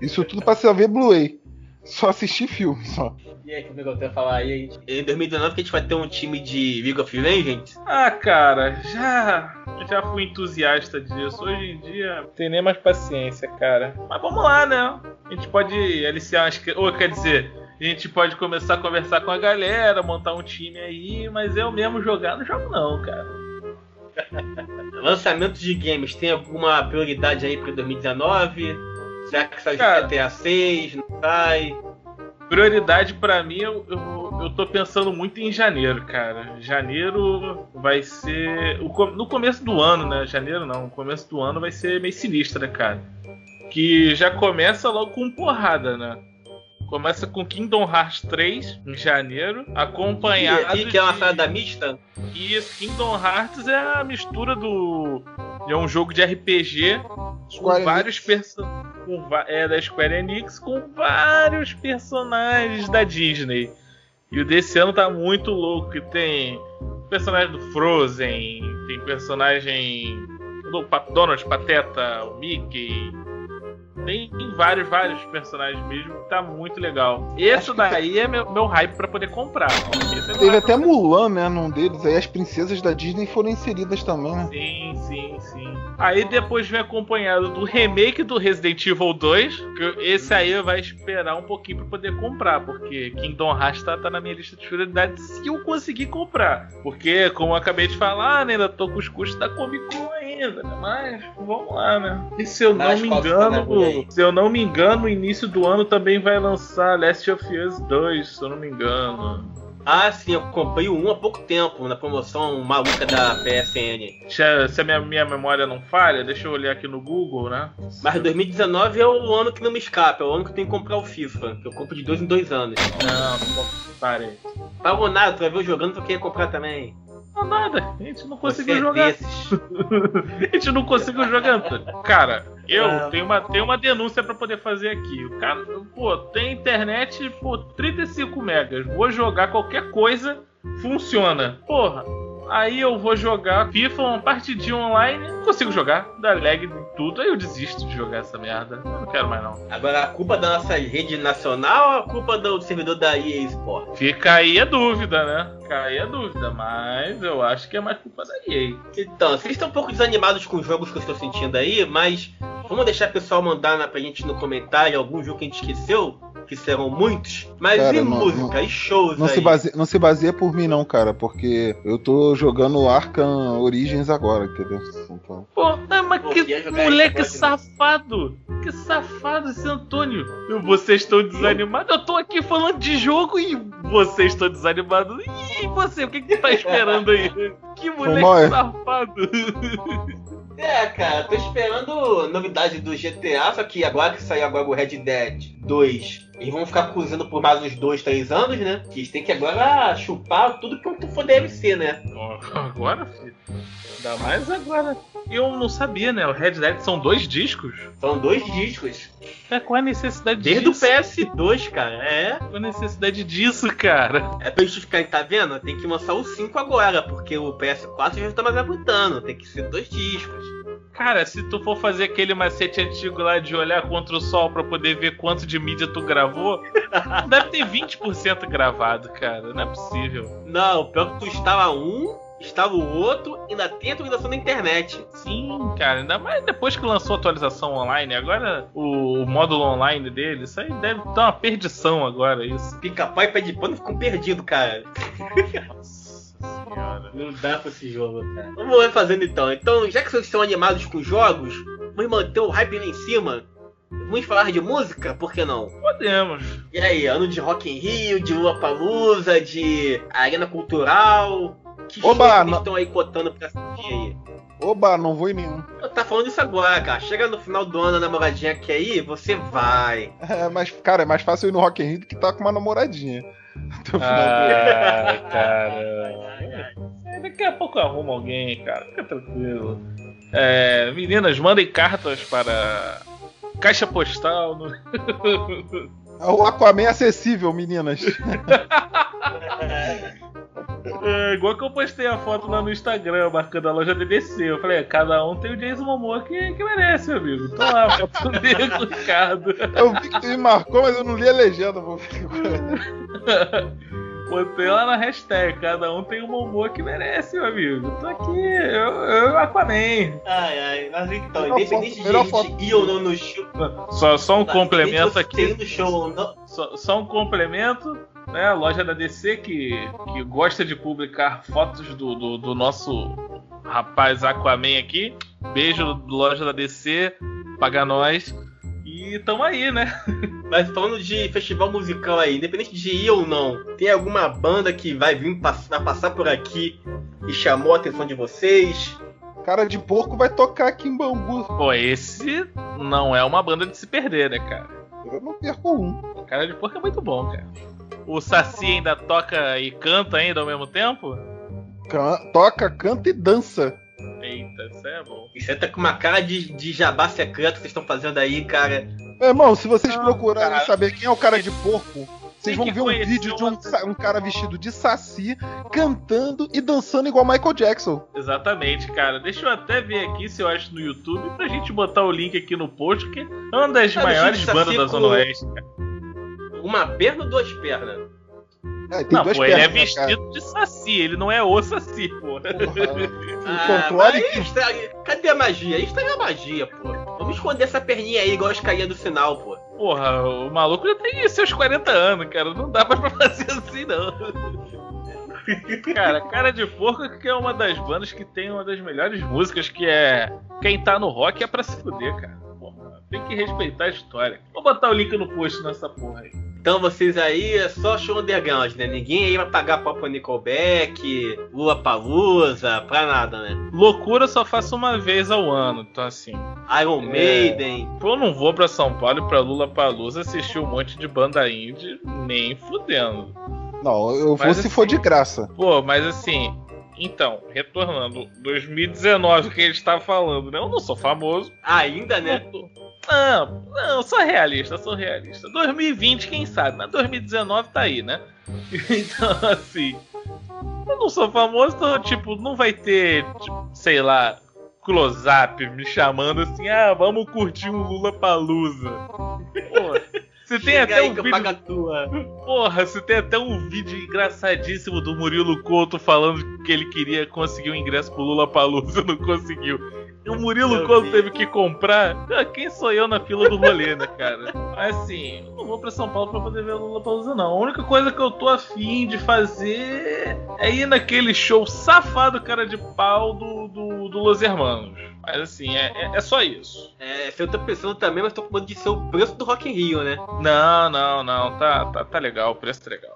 Isso tudo pra você ver Blu-ray. Só assistir filme, só. E aí, como é que eu tenho a falar aí? Em 2019 que a gente vai ter um time de League of Legends? Ah, cara, já. Já fui entusiasta disso. Hoje em dia não tem nem mais paciência, cara. Mas vamos lá, né? A gente pode aliciar umas. cri- Ou quer dizer, a gente pode começar a conversar com a galera, montar um time aí, mas eu mesmo jogar não jogo não, cara. Lançamentos de games, tem alguma prioridade aí pra 2019? Será que sai Cara. GTA 6? Não sai? Prioridade pra mim, eu, eu, eu tô pensando muito em janeiro, cara. Janeiro vai ser. o no começo do ano, né? Janeiro não, no começo do ano vai ser meio sinistro, né, cara? Que já começa logo com porrada, né? Começa com Kingdom Hearts 3 em janeiro, acompanhado E, e que é uma de- salada mista? E esse Kingdom Hearts é a mistura do. É um jogo de RPG com Square vários personagens. É da Square Enix com vários personagens da Disney. E o desse ano tá muito louco. que Tem personagem do Frozen, tem personagem do Donald, Pateta, o Mickey. Tem vários, vários personagens mesmo. Tá muito legal. Esse daí é meu, meu hype pra poder comprar. Teve até Mulan, né, num deles. Aí as princesas da Disney foram inseridas também, né? Sim, sim, sim. Aí depois vem acompanhado do remake do Resident Evil 2. Que esse aí vai esperar um pouquinho pra poder comprar. Porque Kingdom Hearts tá, tá na minha lista de prioridades se eu conseguir comprar. Porque, como eu acabei de falar, né, ainda tô com os custos da Comic Con ainda. né? Mas vamos lá, né? E se eu não Mas me tá engano, aí? se eu não me engano, no início do ano também vai lançar Last of Us 2, se eu não me engano. Ah, sim, eu comprei 1 há pouco tempo, na promoção maluca da PSN. Se a, se a minha, minha memória não falha, deixa eu olhar aqui no Google, né? Mas 2019 é o ano que não me escapa, é o ano que eu tenho que comprar o FIFA, que eu compro de dois em dois anos. Não, não posso. Parei. Pagou nada, tu vai ver eu jogando, tu queria comprar também. Não, nada. A gente não conseguiu Você é jogar. desses. A gente não conseguiu jogar. Cara, eu Ah. tenho uma, tenho uma denúncia pra poder fazer aqui. O cara, pô, tem internet, pô, 35 megas. Vou jogar qualquer coisa, funciona. Porra. Aí eu vou jogar FIFA, uma partidinha online, não consigo jogar, dá lag em tudo, aí eu desisto de jogar essa merda. Eu não quero mais não. Agora, a culpa da nossa rede nacional ou a culpa do servidor da EA Sport? Fica aí a dúvida, né? Fica aí a dúvida, mas eu acho que é mais culpa da EA. Então, vocês estão um pouco desanimados com os jogos que eu estou sentindo aí, mas vamos deixar o pessoal mandar na, pra gente no comentário algum jogo que a gente esqueceu? Que serão muitos, mas Cara, e não- música, e shows Não aí? se, baseia, não se baseia por mim, não, cara, porque eu tô jogando Arkham Origins agora, entendeu? Então. Pô, ah, mas Pô, que moleque de safado! Que safado esse Antônio! E Vocês estão desanimados? Eu tô aqui falando de jogo e vocês estão desanimados. E você, o que, que tu tá esperando aí? Que moleque é. safado! É, cara, tô esperando novidade do GTA, só que agora que saiu agora o Red Dead 2, eles vão ficar cozinhando por mais uns 2, 3 anos, né? Que eles têm que agora chupar tudo que for DLC, né? Agora, filho. Ainda mais agora. Eu não sabia, né? O Red Dead são dois discos. São dois discos. É, qual é a necessidade Desde o disso? PS2, cara. É. Qual a necessidade disso, cara? É pra justificar, tá vendo? Tem que lançar o 5 agora, porque o PS4 já tá mais aguentando. Tem que ser dois discos. Cara, se tu for fazer aquele macete antigo lá de olhar contra o sol pra poder ver quanto de mídia tu gravou, deve ter 20% gravado, cara. Não é possível. Não, pior que tu instala um, instala o outro, ainda tem atualização na internet. Sim, cara. Ainda mais depois que lançou a atualização online. Agora, o, o módulo online dele, isso aí deve dar uma perdição agora, isso. Pica-pau e pé de pano ficam perdidos, cara. Senhora. Não dá pra esse jogo, cara. Vamos lá fazendo então. Então, já que vocês estão animados com jogos, vamos manter o hype lá em cima. Vamos falar de música? Por que não? Podemos. E aí, ano de Rock in Rio, de Lua Palusa, de Arena Cultural. Que Oba, que eles não- estão aí cotando pra assistir aí? Oba, não vou em nenhum. Tá falando isso agora, cara. Chega no final do ano, a namoradinha quer ir, você vai. É, mas, cara, é mais fácil ir no Rock in Rio do que tá com uma namoradinha. Até o final Ah, cara. Daqui a pouco eu arrumo alguém, cara. Fica tranquilo. É, meninas, mandem cartas para caixa postal. No... do... É o Aquaman acessível, meninas. É, igual que eu postei a foto lá no Instagram, marcando a loja DDC. Eu falei, cada um tem o Jason Momoa que, que merece, meu amigo. Tô lá, foto dele com o Ricardo. Eu vi que tu me marcou, mas eu não li a legenda. Vou Botei lá na hashtag, cada um tem o Momoa que merece, meu amigo. Tô aqui, eu, eu Aquaman. Ai, ai, mas então, Melhor independente foto- de gente ir ou não no show. Só, só um de complemento aqui. no show não. Só, só um complemento, né? A loja da DC que, que gosta de publicar fotos do, do, do nosso rapaz Aquaman aqui. Beijo, loja da DC, paga nós. E tamo aí, né? Mas falando de festival musical aí, independente de ir ou não, tem alguma banda que vai vir pass- vai passar por aqui e chamou a atenção de vocês? Cara de porco vai tocar aqui em Bangu. Pô, esse não é uma banda de se perder, né, cara? Eu não perco um. O cara de porco é muito bom, cara. O Saci ainda toca e canta ainda ao mesmo tempo? Can- toca, canta e dança. Eita, isso é bom. E você tá com uma cara de, de jabá secreto que vocês estão fazendo aí, cara. Meu irmão, se vocês Não, procurarem cara. saber quem é o cara de porco, vocês vão ver um vídeo de um, um cara vestido de saci cantando e dançando igual Michael Jackson. Exatamente, cara. Deixa eu até ver aqui se eu acho no YouTube pra gente botar o link aqui no post, que é uma das Ah, maiores bandas da Zona Oeste. cara. Uma perna ou duas pernas? É, tem Não, duas pô, ele é pernas, né, cara? vestido de Saci, ele não é o Saci, pô. O controle mas aí estraga- Cadê a magia? Aí estraga a magia, pô. Vamos esconder essa perninha aí, igual as carinhas do sinal, pô. Porra, o maluco já tem seus 40 anos, cara. Não dá pra fazer assim, não. Cara, Cara de Porco que é uma das bandas que tem uma das melhores músicas, que é Quem tá no rock é pra se fuder, cara. Porra, tem que respeitar a história. Vou botar o link no post nessa porra aí. Então vocês aí é só show underground, né? Ninguém aí vai pagar pau pro Nickelback, Lua Palusa, pra nada, né? Loucura eu só faço uma vez ao ano, então assim. Iron É. Maiden. Eu não vou pra São Paulo e pra Lula Palusa assistir um monte de banda indie, nem fudendo. Não, eu vou Mas se assim- for de graça. Pô, mas assim, então, retornando, 2019 que a gente tá falando, né? Eu não sou famoso. Ainda, né? Não, não, eu sou realista, sou realista. 2020, quem sabe, mas 2019 tá aí, né? Então, assim, eu não sou famoso, então, tipo, não vai ter, tipo, sei lá, close-up me chamando assim, ah, vamos curtir um Lula Palusa. Você tem até um vídeo. Porra, você tem até um vídeo engraçadíssimo do Murilo Couto falando que ele queria conseguir o ingresso pro Lula Palusa, não conseguiu. O Murilo, Eu quando vi. teve que comprar, ah, quem sou eu na fila do rolê, né, cara? Mas assim, eu não vou pra São Paulo pra poder ver o Lula Palusa, não. A única coisa que eu tô afim de fazer é ir naquele show safado cara de pau do, do, do Los Hermanos. Mas assim, é, é, é só isso. É, se eu tô pensando também, mas tô com medo de ser o preço do Rock in Rio, né? Não, não, não, tá, tá, tá legal, o preço tá legal.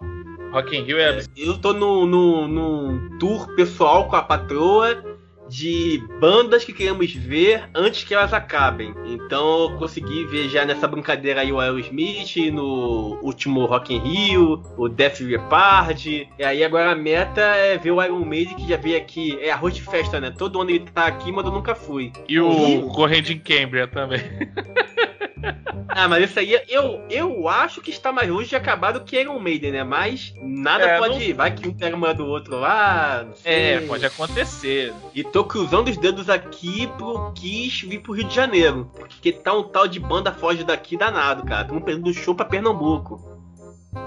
Rock in Rio é absurdo. Eu tô no, no, num tour pessoal com a patroa de bandas que queremos ver antes que elas acabem. Então eu consegui ver já nessa brincadeira aí o Aerosmith, no último Rock in Rio, o Death Leppard. E aí agora a meta é ver o Iron Maiden que já veio aqui. É arroz de festa, né? Todo ano ele tá aqui, mas eu nunca fui. E o Corrente em Cambria também. Ah, mas isso aí eu, eu acho que está mais longe de acabar do que Iron Maiden, né? Mas nada É, pode. não- Vai que um pega uma do outro lá. não sei. É, pode acontecer. E tô cruzando os dedos aqui pro Kiss vir pro Rio de Janeiro. Porque tá um tal de banda foge daqui danado, cara. Estamos perdendo show pra Pernambuco.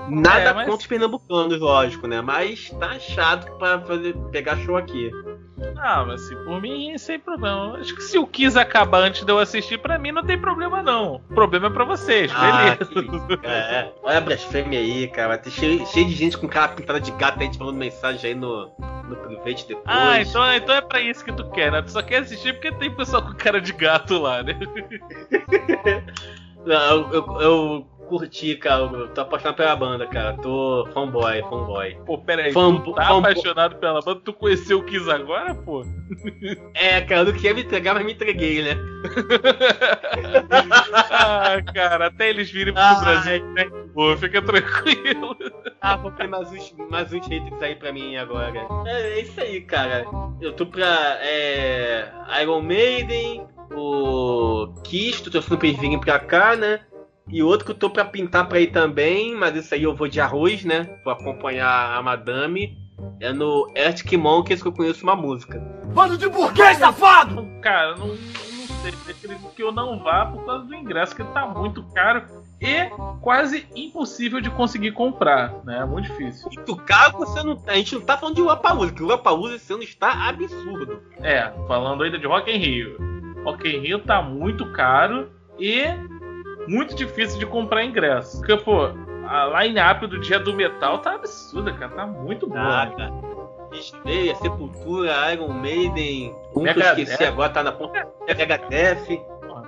Nada É, mas- contra os pernambucanos, lógico, né? Mas tá chato pra fazer, pegar show aqui. Ah, mas assim, por mim, sem problema. Acho que se o Kiss acabar antes de eu assistir, pra mim não tem problema, não. O problema é pra vocês, Ah, beleza. que- é, olha a blasfêmia aí, cara. Vai ter cheio, cheio de gente com cara pintada de gato aí te falando mensagem aí no, no private depois. Ah, então, então é pra isso que tu quer, né? Tu só quer assistir porque tem pessoal com cara de gato lá, né? Não, eu, eu, eu curti, cara. Eu tô apaixonado pela banda, cara. Tô fanboy, fanboy. Pô, peraí, Fam- tu tá fam- apaixonado pela banda, tu conheceu o Kiss agora, pô? É, cara, eu não queria me entregar, mas me entreguei, né? Ah, cara, até eles virem pro Ai. Brasil, né? Pô, fica tranquilo. Ah, vou ter mais uns, mais uns haters aí pra mim agora. É, é isso aí, cara. Eu tô pra é, Iron Maiden, o Kiss, tô torcendo pra eles virem pra cá, né? E outro que eu tô pra pintar pra ir também, mas isso aí eu vou de arroz, né? Vou acompanhar a Madame. É no Arctic Monkeys que eu conheço uma música. Bando de burguês, safado! Cara, não, não sei, acredito que eu não vá por causa do ingresso, que tá muito caro e quase impossível de conseguir comprar, né? É muito difícil. Muito caro, você não, a gente não tá falando de Lollapalooza, que o Lollapalooza esse ano está absurdo. É, falando ainda de Rock in Rio. Rock in Rio tá muito caro e muito difícil de comprar ingresso. Porque, pô, a line-up do dia do metal tá absurda, cara. Tá muito boa. Tá, cara. Disney, Sepultura, Iron Maiden, um que eu esqueci agora, tá na ponta. Megadeth.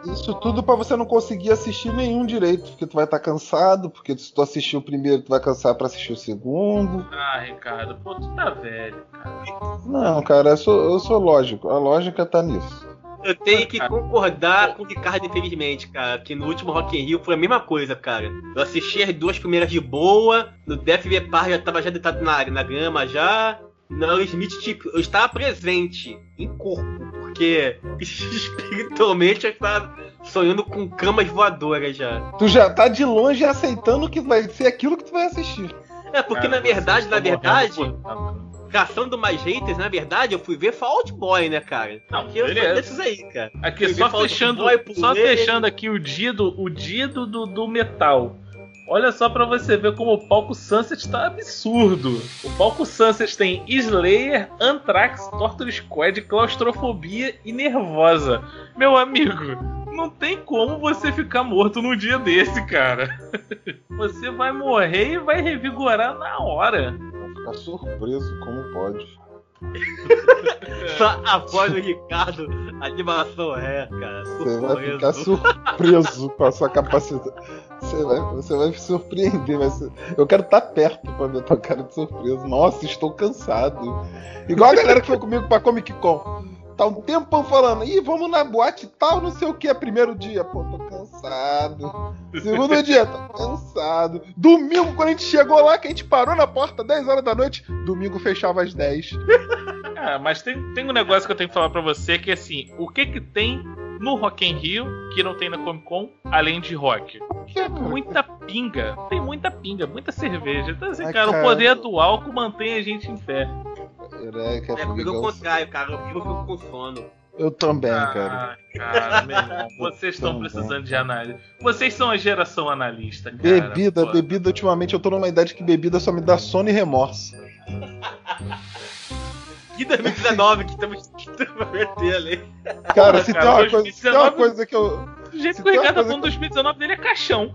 Isso tudo pra você não conseguir assistir nenhum direito, porque tu vai estar cansado, porque se tu assistir o primeiro, tu vai cansar pra assistir o segundo. Ah, Ricardo, pô, tu tá velho, cara. Não, cara, eu sou, eu sou lógico. A lógica tá nisso. Eu tenho que concordar com o Ricardo, infelizmente, cara, que no último Rock in Rio foi a mesma coisa, cara. Eu assisti as duas primeiras de boa, no Death Leppard já tava já deitado na, na grama já. No Smith, tipo, eu estava presente em corpo, porque espiritualmente eu estava sonhando com camas voadoras já. Tu já tá de longe aceitando que vai ser aquilo que tu vai assistir. É, porque Cara, na verdade, na verdade, morrendo por- caçando mais haters, na verdade, eu fui ver Fall Out Boy, né, cara? Não, sou beleza. desses aí, cara. Aqui, Fui só fechando, Boy, só fechando aqui o dia do, o dia do, do, metal. Olha só pra você ver como o palco Sunset tá absurdo. O palco Sunset tem Slayer, Anthrax, Torture Squad, Claustrofobia e Nervosa. Meu amigo, não tem como você ficar morto num dia desse, cara. Você vai morrer e vai revigorar na hora. Ficar surpreso como pode. Só a voz do Ricardo, a animação é, cara. Você vai surpreso. ficar surpreso com a sua capacidade. Você vai, você vai me surpreender. Vai ser- Eu quero estar perto pra ver tua cara de surpresa. Nossa, estou cansado. Igual a galera que foi comigo pra Comic Con. Tá um tempão falando, ih, vamos na boate tal, não sei o que, primeiro dia. Pô, tô cansado. Segundo dia, tô cansado. Domingo, quando a gente chegou lá, que a gente parou na porta 10 horas da noite, domingo fechava às 10. Ah, mas tem, tem um negócio que eu tenho que falar pra você que é assim, o que que tem no Rock in Rio que não tem na Comic Con, além de rock? Que, Muita pinga. Tem muita pinga, muita cerveja. Então assim, Ai, cara, cara. o poder do álcool mantém a gente em pé. Caraca, É, comigo é o amigo, contrário, cara. Eu fico com sono. eu também, cara. Ah, cara, meu irmão, vocês estão Também. precisando de análise. Vocês são a geração analista, cara. Bebida, Pô, bebida, ultimamente eu tô numa idade que bebida só me dá sono e remorso. Que 2019 que estamos meter ali. Cara, Porra, se cara, tem uma, coisa, se 2019 tem uma coisa que eu. Do jeito que o Ricardo tá falando, 2019 dele é caixão.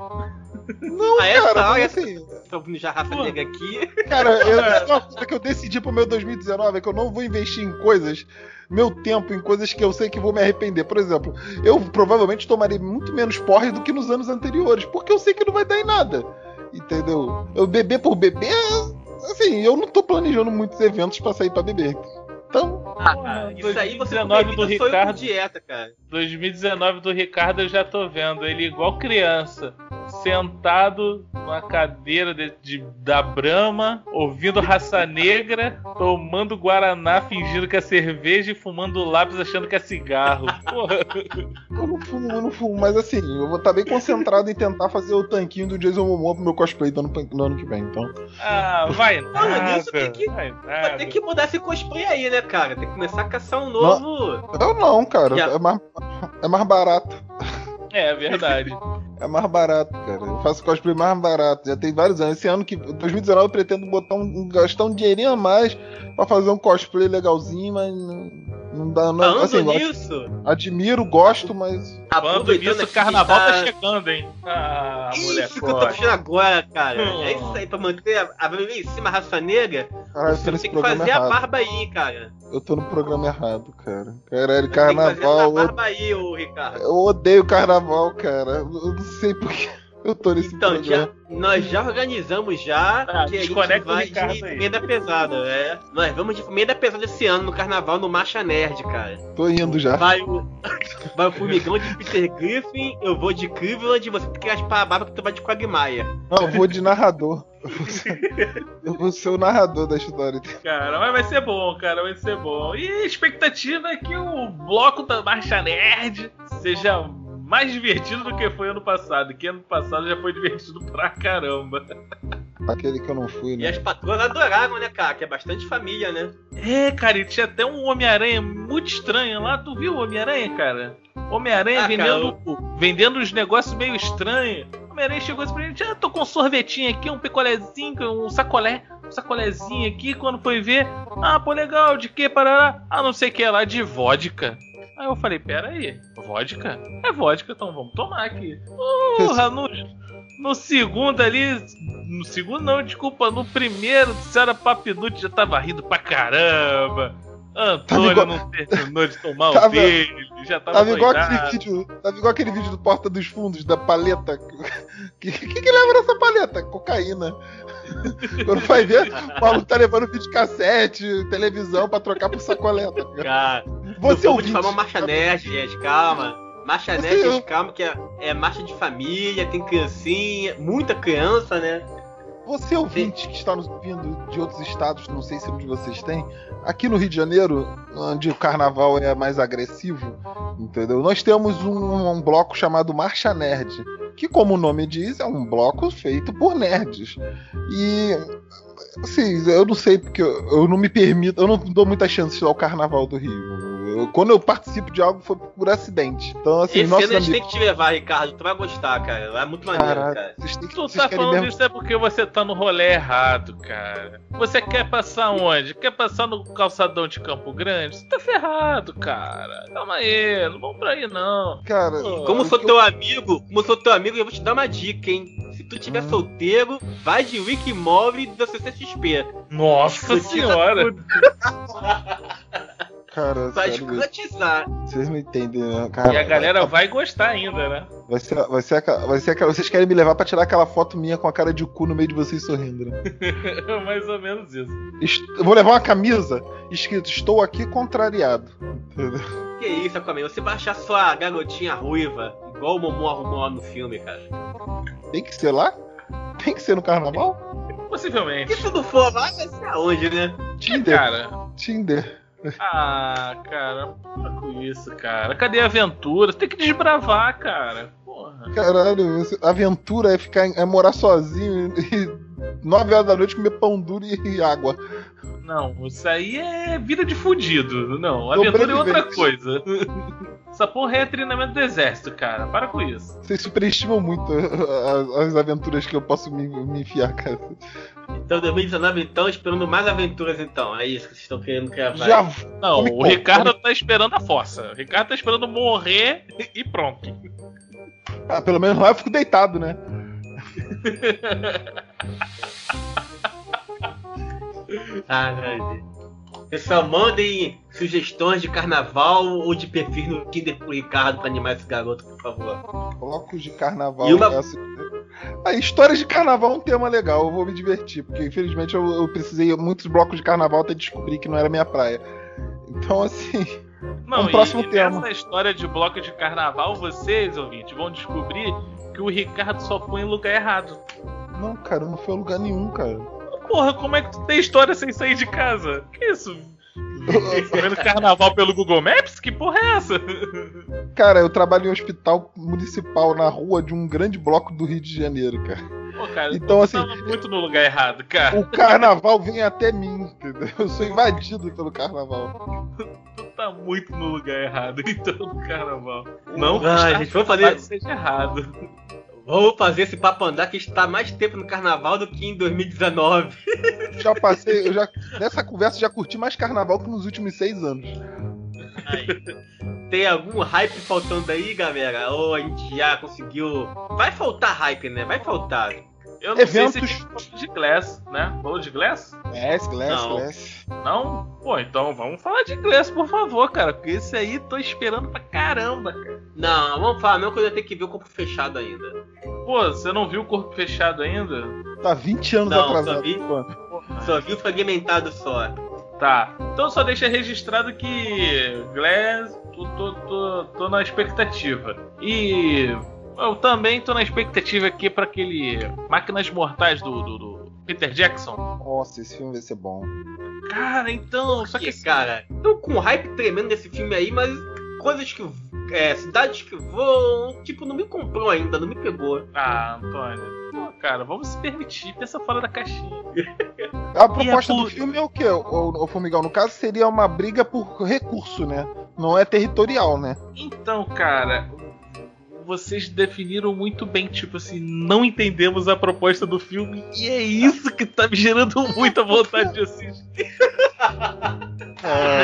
Não, Ah, é? cara, Tá, mas é- assim. Tô raça negra aqui. Cara, eu, uma coisa que eu decidi pro meu 2019 é que eu não vou investir em coisas, meu tempo em coisas que eu sei que vou me arrepender. Por exemplo, eu provavelmente tomarei muito menos porre do que nos anos anteriores, porque eu sei que não vai dar em nada. Entendeu? Eu beber por beber, assim, eu não tô planejando muitos eventos pra sair pra beber. Então, Ah, isso aí você 2019 do Ricardo. dieta, cara. 2019 do Ricardo eu já tô vendo. Ele igual criança. Sentado numa cadeira de, de- da Brama, ouvindo raça negra, tomando Guaraná, fingindo que é cerveja e fumando lápis achando que é cigarro. Porra. eu não fumo, eu não fumo, mas assim, eu vou estar bem concentrado em tentar fazer o tanquinho do Jason Momoa pro meu cosplay do ano, no ano que vem, então. Ah, vai Falando nada. nisso, tem que- vai ter que mudar esse cosplay aí, né, cara? Tem que começar a caçar um novo. Eu não, cara, é mais, é mais barato. É verdade. É mais barato, cara. Eu faço cosplay mais barato. Já tem vários anos. Esse ano que 2019 eu pretendo botar um, gastar um dinheirinho a mais pra fazer um cosplay legalzinho, mas não, não dá não. Falando Assim, gosto- nisso, admiro, gosto, mas Falando aproveitando nisso, o carnaval que tá chegando, hein? Ah, mulher Isso que eu tô puxando agora, cara. Hum. É isso aí, pra manter a, a em cima a raça negra, caralho, eu você tem que fazer a errado. barba aí, cara. Eu tô no programa errado, cara. Caralho, Tem que fazer essa carnaval. Eu, barba aí, ô Ricardo. eu odeio carnaval, cara. Eu não sei porque eu tô nesse Então, programa. já, nós já organizamos já Ah, que a gente vai de comida pesada, é. Nós vamos de comida pesada esse ano no carnaval no Marcha Nerd, cara. Tô indo já. Vai o, vai o formigão de Peter Griffin, eu vou de Cleveland, você tem que raspar a barba que tu vai de Quagmire. Não, eu vou de narrador. Eu vou ser- Eu vou ser o narrador da história. Cara, mas vai ser bom, cara, vai ser bom. E a expectativa é que o bloco da Marcha Nerd seja mais divertido do que foi ano passado. Que ano passado já foi divertido pra caramba. Aquele que eu não fui, E né? as patroas adoraram, né, cara? Que é bastante família, né? É, cara, e tinha até um Homem-Aranha muito estranho lá. Tu viu o Homem-Aranha, cara? Homem-Aranha Ah, vendendo, vendendo uns negócios meio estranhos. Homem-Aranha chegou assim pra gente: Ah, tô com um sorvetinho aqui, um picolézinho, um sacolé. Um sacolézinho aqui. Quando foi ver, ah, pô, legal, de que parará? Ah, não sei o que lá, de vodka. Aí eu falei: Pera aí, vodka? É vodka, então vamos tomar aqui. Porra, no, no segundo ali. No segundo não, desculpa, no primeiro, Senhora Papinute já tava rindo pra caramba. Antônio igual- não terminou de tomar Tava- o dele, já tava, Tava igual aquele vídeo. Tava igual aquele vídeo do Porta dos Fundos, da paleta. Que que, que leva nessa paleta? Cocaína. Quando vai ver, o maluco tá levando vídeo cassete, televisão pra trocar por sacoleta. Cara, Você não ouvinte. difamar Marcha Nerd, gente, calma. Marcha Nerd, eu- gente, calma, que é, é marcha de família, tem criancinha, muita criança, né? Você ouvinte que está nos vindo de outros estados, não sei se um de vocês tem, aqui no Rio de Janeiro, onde o carnaval é mais agressivo, entendeu? Nós temos um, um bloco chamado Marcha Nerd, que como o nome diz, é um bloco feito por nerds. E assim, eu não sei porque eu, eu não me permito, eu não dou muita chance ao carnaval do Rio. Eu- quando eu participo de algo foi por acidente. Então assim, Esse nossos ano a gente tem que te levar, Ricardo, tu vai gostar, cara. É muito maneiro, Caralho, cara. vocês têm que Tu tá falando mesmo- isso é porque você tá no rolê errado, cara. Você quer passar onde? Quer passar no calçadão de Campo Grande? Você tá ferrado, cara. Calma aí, não vamos pra aí não. Cara, Pô, Como sou teu amigo, como sou teu amigo, eu vou te dar uma dica, hein? Se tu tiver solteiro, vai de Wikimove da CCXP. Nossa Notícia senhora. Cara, Vai escrotizar. vocês não entendem, né? cara. E a galera vai gostar ainda, né? Vai ser, vai ser, aquela- vai ser aquela. Vocês querem me levar pra tirar aquela foto minha com a cara de cu no meio de vocês sorrindo, né? Mais ou menos isso. Est- Eu vou levar uma camisa escrito Estou aqui contrariado. Entendeu? Que isso, Aquaman? Você vai achar sua garotinha ruiva, igual o Momo arrumou lá no filme, cara. Tem que ser lá? Tem que ser no carnaval? Possivelmente. Se não for lá, vai ser aonde, né? Tinder. Cara. Tinder. Ah, cara, para com isso, cara. Cadê a aventura? Tem que desbravar, cara. Porra. Caralho, aventura é ficar em- é morar sozinho e 9 horas da noite comer pão duro e, e água. Não, isso aí é vida de fudido. Não, aventura é outra coisa. Essa porra é treinamento do exército, cara. Para com isso. Vocês superestimam muito as, as aventuras que eu posso me, me enfiar, cara. Então 2019, então, esperando mais aventuras, então. É isso que vocês estão querendo gravar. Já. Não, Come- o Ricardo tá esperando a força. O Ricardo tá esperando morrer e pronto. Ah, pelo menos lá eu fico deitado, né? Ah. Pessoal, mandem sugestões de carnaval ou de perfil no Tinder pro Ricardo pra animar esse garoto, por favor. Blocos de carnaval. E uma- Ah, histórias de carnaval é um tema legal, eu vou me divertir, porque infelizmente eu, eu precisei muitos blocos de carnaval até descobrir que não era minha praia. Então, assim. Não, Um próximo e tema. nessa história de bloco de carnaval, vocês, ouvintes, vão descobrir que o Ricardo só foi em lugar errado. Não, cara, não foi lugar nenhum, cara. Porra, como é que tu tem história sem sair de casa? Que isso? Vendo carnaval pelo Google Maps? Que porra é essa? Cara, eu trabalho em um hospital municipal na rua de um grande bloco do Rio de Janeiro, cara. Pô, cara, Então, tu assim, tava muito no lugar errado, cara. O carnaval vem até mim, entendeu? Eu sou invadido pelo carnaval. Tu tá muito no lugar errado, então, no carnaval. Não, Ah, está- gente, vamos fazer- que seja errado. Vamos fazer esse papo andar que está mais tempo no carnaval do que em 2019. Já passei, eu já. Nessa conversa já curti mais carnaval que nos últimos seis anos. Tem algum hype faltando aí, galera? Ou a gente já conseguiu. Vai faltar hype, né? Vai faltar. Eu não Eventos- sei se tem de Glass, né? Falou de Glass? Glass, Glass, Não. Glass. Não? Pô, então vamos falar de Glass, por favor, cara. Porque esse aí tô esperando pra caramba, cara. Não, vamos falar não que eu ainda tenho que ver o corpo fechado ainda. Pô, você não viu o corpo fechado ainda? Tá 20 anos Não, atrasado. só vi- pô. Só vi o fragmentado só. Tá. Então só deixa registrado que Glass, tô, tô, tô, tô na expectativa. E eu também tô na expectativa aqui pra aquele Máquinas Mortais do, do, do Peter Jackson. Nossa, esse filme vai ser bom. Cara, então, só que Que, cara, tô com hype tremendo desse filme aí, mas coisas que. É, cidades que voam, tipo, não me comprou ainda, não me pegou. Ah, Antônio. Pô, cara, vamos se permitir, pensa fora da caixinha. A proposta por- do filme é o quê, o, o Formigão? No caso, seria uma briga por recurso, né? Não é territorial, né? Então, cara, vocês definiram muito bem, tipo assim, não entendemos a proposta do filme e é isso que tá me gerando muita vontade de assistir.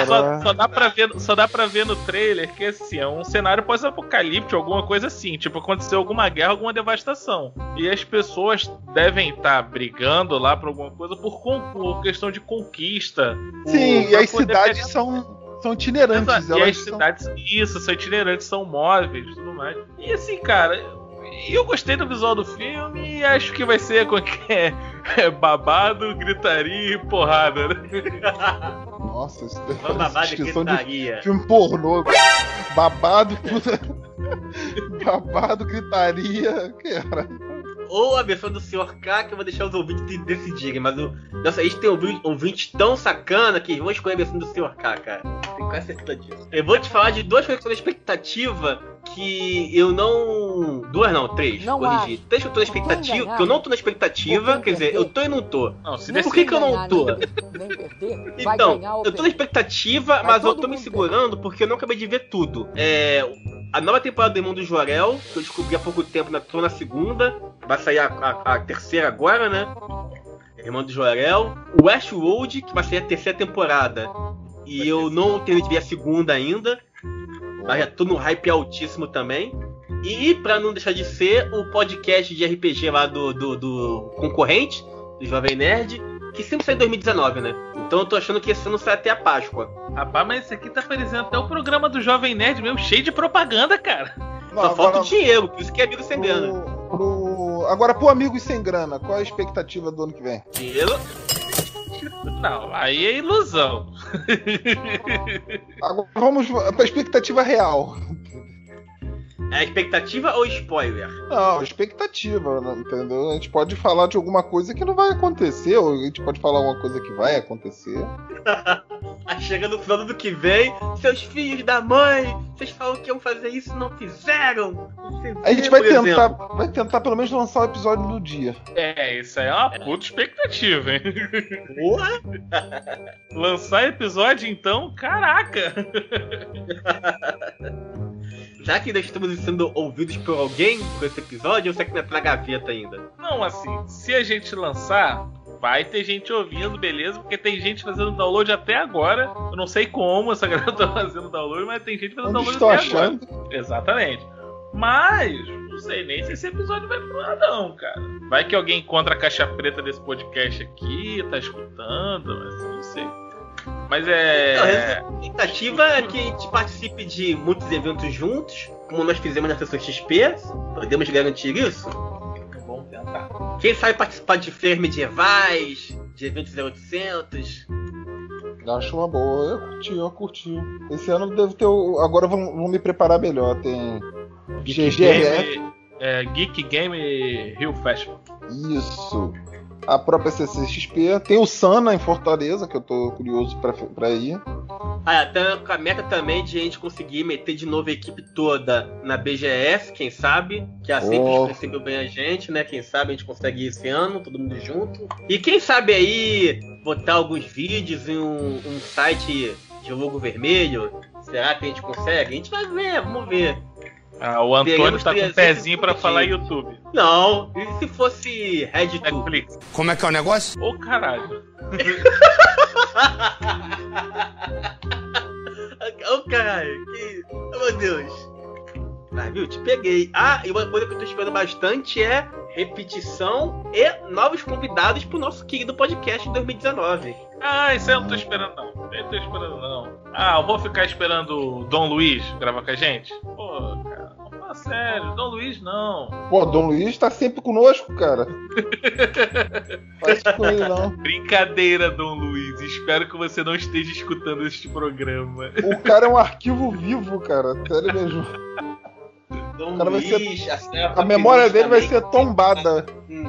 Só, só dá pra ver, só dá pra ver no trailer que assim, é um cenário pós-apocalíptico, alguma coisa assim, tipo, aconteceu alguma guerra, alguma devastação. E as pessoas devem estar brigando lá por alguma coisa por, por questão de conquista. Sim, por- e as cidades são, são itinerantes. Exato, e elas as são- cidades, isso, são itinerantes, são móveis e tudo mais. E assim, cara, eu gostei do visual do filme e acho que vai ser qualquer é, babado, gritaria e porrada, né? Nossa, isso babada de descrição de gritaria. filme pornô. Babado, puta. Babado, gritaria. Cara. Ou a versão do Sr. K, que eu vou deixar os ouvintes de- decidirem, mas o. Nossa, a gente tem ouvi- ouvintes tão sacana que vão escolher a versão do Sr. K, cara. Tenho quase certeza disso. Eu vou te falar de duas coisas que eu na expectativa que eu não. Duas não, três. Não corrigi. Três que eu tô na expectativa, que eu não tô na expectativa, quer dizer, eu tô e não tô. Não, se Por que, que eu não tô? Nem perder, vai Então, eu tô na expectativa, mas eu tô me segurando porque eu não acabei de ver tudo. É. A nova temporada do Irmão do Jorel, que eu descobri há pouco tempo, na, tô na segunda. Vai sair a, a- a terceira agora, né? Irmão do Jorel. O Westworld, que vai sair a terceira temporada. E eu não terminei de ver a segunda ainda. Mas já tô no hype altíssimo também. E pra não deixar de ser, o podcast de RPG lá do, do, do concorrente, do Jovem Nerd, que sempre sai em 2019, né? Então eu tô achando que esse ano sai até a Páscoa. Rapaz, mas esse aqui tá parecendo até o programa do Jovem Nerd mesmo, cheio de propaganda, cara. Não, Só falta o dinheiro, por isso que é amigo sem grana. pro, pro- Agora, pro Amigos Sem Grana, qual a expectativa do ano que vem? Dinheiro? Não, aí é ilusão. Agora vamos pra expectativa real. É expectativa ou spoiler? Não, expectativa, né, entendeu? A gente pode falar de alguma coisa que não vai acontecer, ou a gente pode falar uma coisa que vai acontecer. Aí chega no final do ano que vem, seus filhos da mãe, vocês falam que iam fazer isso e não fizeram. Você A gente vai tentar, exemplo. vai tentar pelo menos lançar o episódio no dia. É, isso aí é uma puta expectativa, hein? Porra! Lançar episódio então, caraca! Já que ainda estamos sendo ouvidos por alguém com esse episódio, ou será que não é pra gaveta ainda? Não, assim, se a gente lançar, vai ter gente ouvindo, beleza? Porque tem gente fazendo download até agora. Eu não sei como essa galera tá fazendo download, mas tem gente fazendo Onde download estou até achando? agora. Exatamente. Mas, não sei nem se esse episódio vai pro ar, não, cara. Vai que alguém encontra a caixa preta desse podcast aqui, tá escutando, mas não sei. Mas é. A expectativa é que a gente participe de muitos eventos juntos, como nós fizemos na CCXP. Podemos garantir isso? Vamos tentar. Quem sabe participar de feiras medievais, de eventos 0800. Acho uma boa. Eu curti, eu curti. Esse ano deve ter. o- Agora vão, vão me preparar melhor. Tem. GGRF. Game, é, Geek Game Rio Festival. Isso. A própria CCXP. Tem o Sana em Fortaleza, que eu tô curioso pra, pra ir. Ah, até com a meta também de a gente conseguir meter de novo a equipe toda na BGS, quem sabe? Que a sempre Oh. recebeu bem a gente, né? Quem sabe a gente consegue ir esse ano, todo mundo junto. E quem sabe aí botar alguns vídeos em um, um site de logo vermelho. Será que a gente consegue? A gente vai ver, vamos ver. Ah, o Antônio tá com um 300 pezinho pra falar YouTube. Não, e se fosse RedTube? Netflix. Como é que é o negócio? Ô caralho. Ô caralho, que. Oh, meu Deus. Ah, viu? Te peguei. Ah, e uma coisa que eu tô esperando bastante é repetição e novos convidados pro nosso querido podcast em 2019. Ah, isso aí eu não tô esperando não. Eu não tô esperando não. Ah, eu vou ficar esperando o Dom Luiz gravar com a gente? Pô, sério. Dom Luiz não. Pô, Dom Luiz tá sempre conosco, cara. Faz com ele, não. Brincadeira, Dom Luiz. Espero que você não esteja escutando este programa. O cara é um arquivo vivo, cara. Sério mesmo. Dom cara vai Luiz, a, A memória dele vai ser tombada. Hum.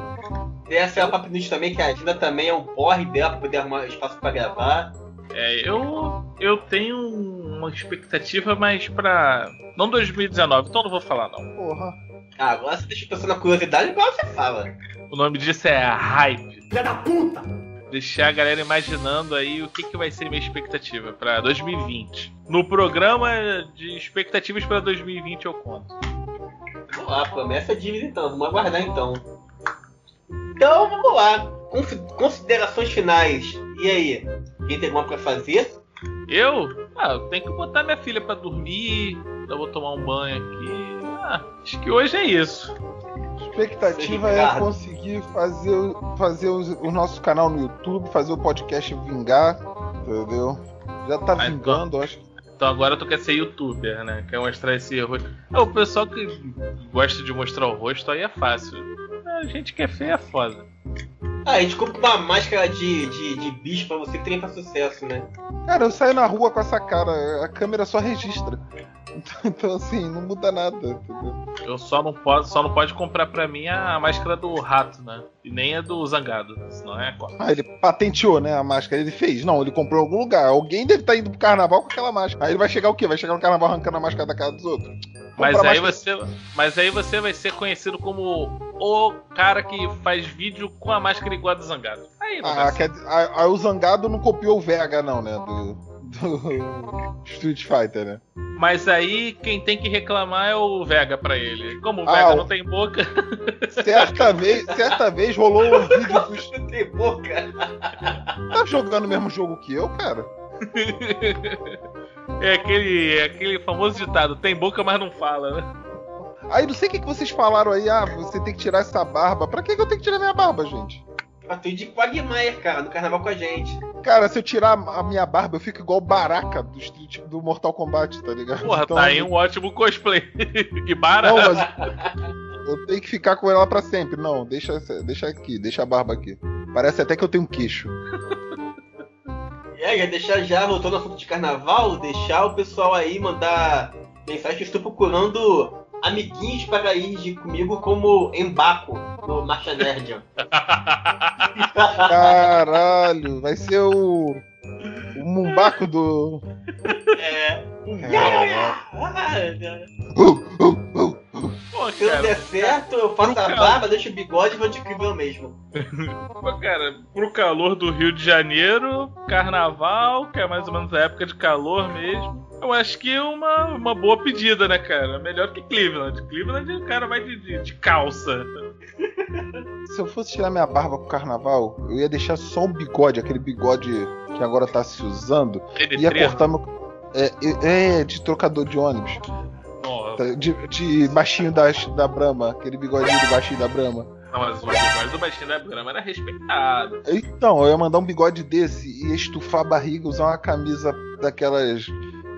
Tem a Sarah Papinucci também, que a agenda também é um porre dela pra poder arrumar espaço pra gravar. É, eu, eu tenho uma expectativa mais pra. Não 2019, então não vou falar não. Porra. Ah, agora você deixa eu pensar na curiosidade, agora você fala. O nome disso é Hype. Filha da puta! Deixar a galera imaginando aí o que, que vai ser minha expectativa pra 2020. No programa de expectativas pra 2020 eu conto. Vamos lá, promessa é dívida então, vamos aguardar então. Então vamos lá. Consi- Considerações finais. E aí? Quem tem alguma pra fazer? Eu? Ah, eu tenho que botar minha filha pra dormir. Eu vou tomar um banho aqui. Ah, acho que hoje é isso. expectativa é conseguir fazer, o- fazer os- o nosso canal no YouTube, fazer o podcast vingar, entendeu? Já tá Ah, então. vingando, eu acho. Então agora tu quer ser youtuber, né? Quer mostrar esse rosto. É, o pessoal que gosta de mostrar o rosto aí é fácil. A gente que é feio é foda. Ah, a gente compra uma máscara de, de, de bicho pra você faz sucesso, né? Cara, eu saio na rua com essa cara, a câmera só registra. Então, então, assim, não muda nada, entendeu? Eu só não posso, só não pode comprar pra mim a máscara do rato, né? E nem a do zangado, senão é cópia. Ah, ele patenteou, né, a máscara. Ele fez. Não, ele comprou em algum lugar. Alguém deve estar indo pro carnaval com aquela máscara. Aí ele vai chegar o quê? Vai chegar no carnaval arrancando a máscara da cara dos outros? Mas aí, máscara- você, mas aí você vai ser conhecido como o cara que faz vídeo com a máscara igual a do zangado. Aí não Ah, quer aí aí o Zangado não copiou o Vega, não, né? Do, do Street Fighter, né? Mas aí quem tem que reclamar é o Vega pra ele. Como o Ah, Vega não tem boca, Certa vez, certa vez rolou um vídeo dos. Não tem boca. Tá jogando o mesmo jogo que eu, cara? é aquele, é aquele famoso ditado: tem boca, mas não fala, né? Aí não sei o que, que vocês falaram aí, ah, você tem que tirar essa barba. Pra que, que eu tenho que tirar minha barba, gente? Pra tu ir de Quagmire, cara, no carnaval com a gente. Cara, se eu tirar a minha barba, eu fico igual o Baraka do, Street, do Mortal Kombat, tá ligado? Porra, Então, tá aí um ótimo cosplay. e bara. Não, mas eu tenho que ficar com ela pra sempre. Não, deixa, deixa aqui, deixa a barba aqui. Parece até que eu tenho um queixo. E aí, já deixar já, voltando ao assunto de carnaval, deixar o pessoal aí mandar mensagem que eu estou procurando amiguinhos para ir de- comigo como Embaco no Marcha Nerd. Caralho, vai ser o. O, Mu- subaco do. É. Pô, Se cara, der certo, eu faço a barba, deixo o bigode e vou de incrível mesmo. pô, cara, pro calor do Rio de Janeiro, carnaval, que é mais ou menos a época de calor mesmo. Eu acho que é uma, uma boa pedida, né, cara? Melhor que Cleveland. Cleveland o cara vai de, de, de calça. Se eu fosse tirar minha barba pro carnaval, eu ia deixar só o bigode, aquele bigode que agora tá se usando. Ia Penetrento. cortar meu. É, é, é, de trocador de ônibus. Tá, De, de baixinho da, da Brahma, aquele bigodinho do baixinho da Brahma. Não, mas o bigode do baixinho da grama era respeitado. Então, eu ia mandar um bigode desse e estufar a barriga, usar uma camisa daquelas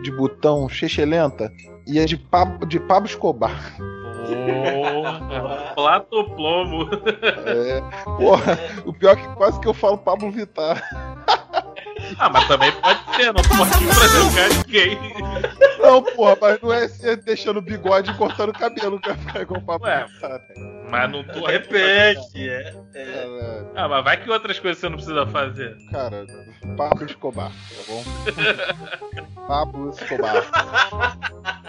de botão chechelenta e é de Pablo, de Pablo Escobar. Porra, plato plomo. É, porra, o pior é que quase que eu falo Pablo Vittar. Ah, mas também pode ser, não tô aqui pra jogar ninguém. Não, porra, mas não é ser deixando o bigode e cortando o cabelo que vai ficar igual o Pablo Ué. Né? Mas não tô Repete, é. É, Ah, mas vai que outras coisas você não precisa fazer. Cara, Pablo Escobar, tá bom? Pablo Escobar.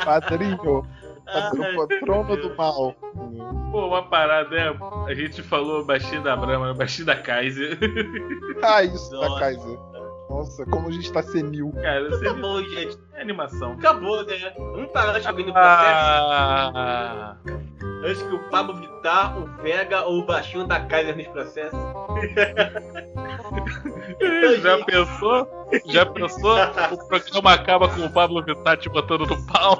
Padrinho. Padrinho, patrono do mal. Pô, uma parada, é. A gente falou baixinho da Brahma, baixinho da Kaiser. Ah, isso da Nossa. Kaiser. Nossa, como a gente tá senil. Cara, você Acabou, gente. é animação. Acabou, né? Vamos parar de alguém no processo. Ah, Antes que o Pablo Vittar, o Vega ou o baixinho da Kaiser nesse processo. já pensou? Já pensou? O programa acaba com o Pablo Vittar te botando no pau.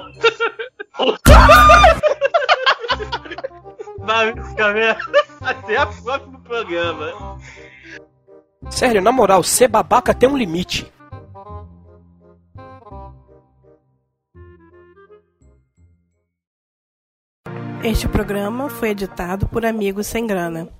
Vai vendo? Até o próximo programa. Sério, na moral, ser babaca tem um limite. Este programa foi editado por Amigos Sem Grana.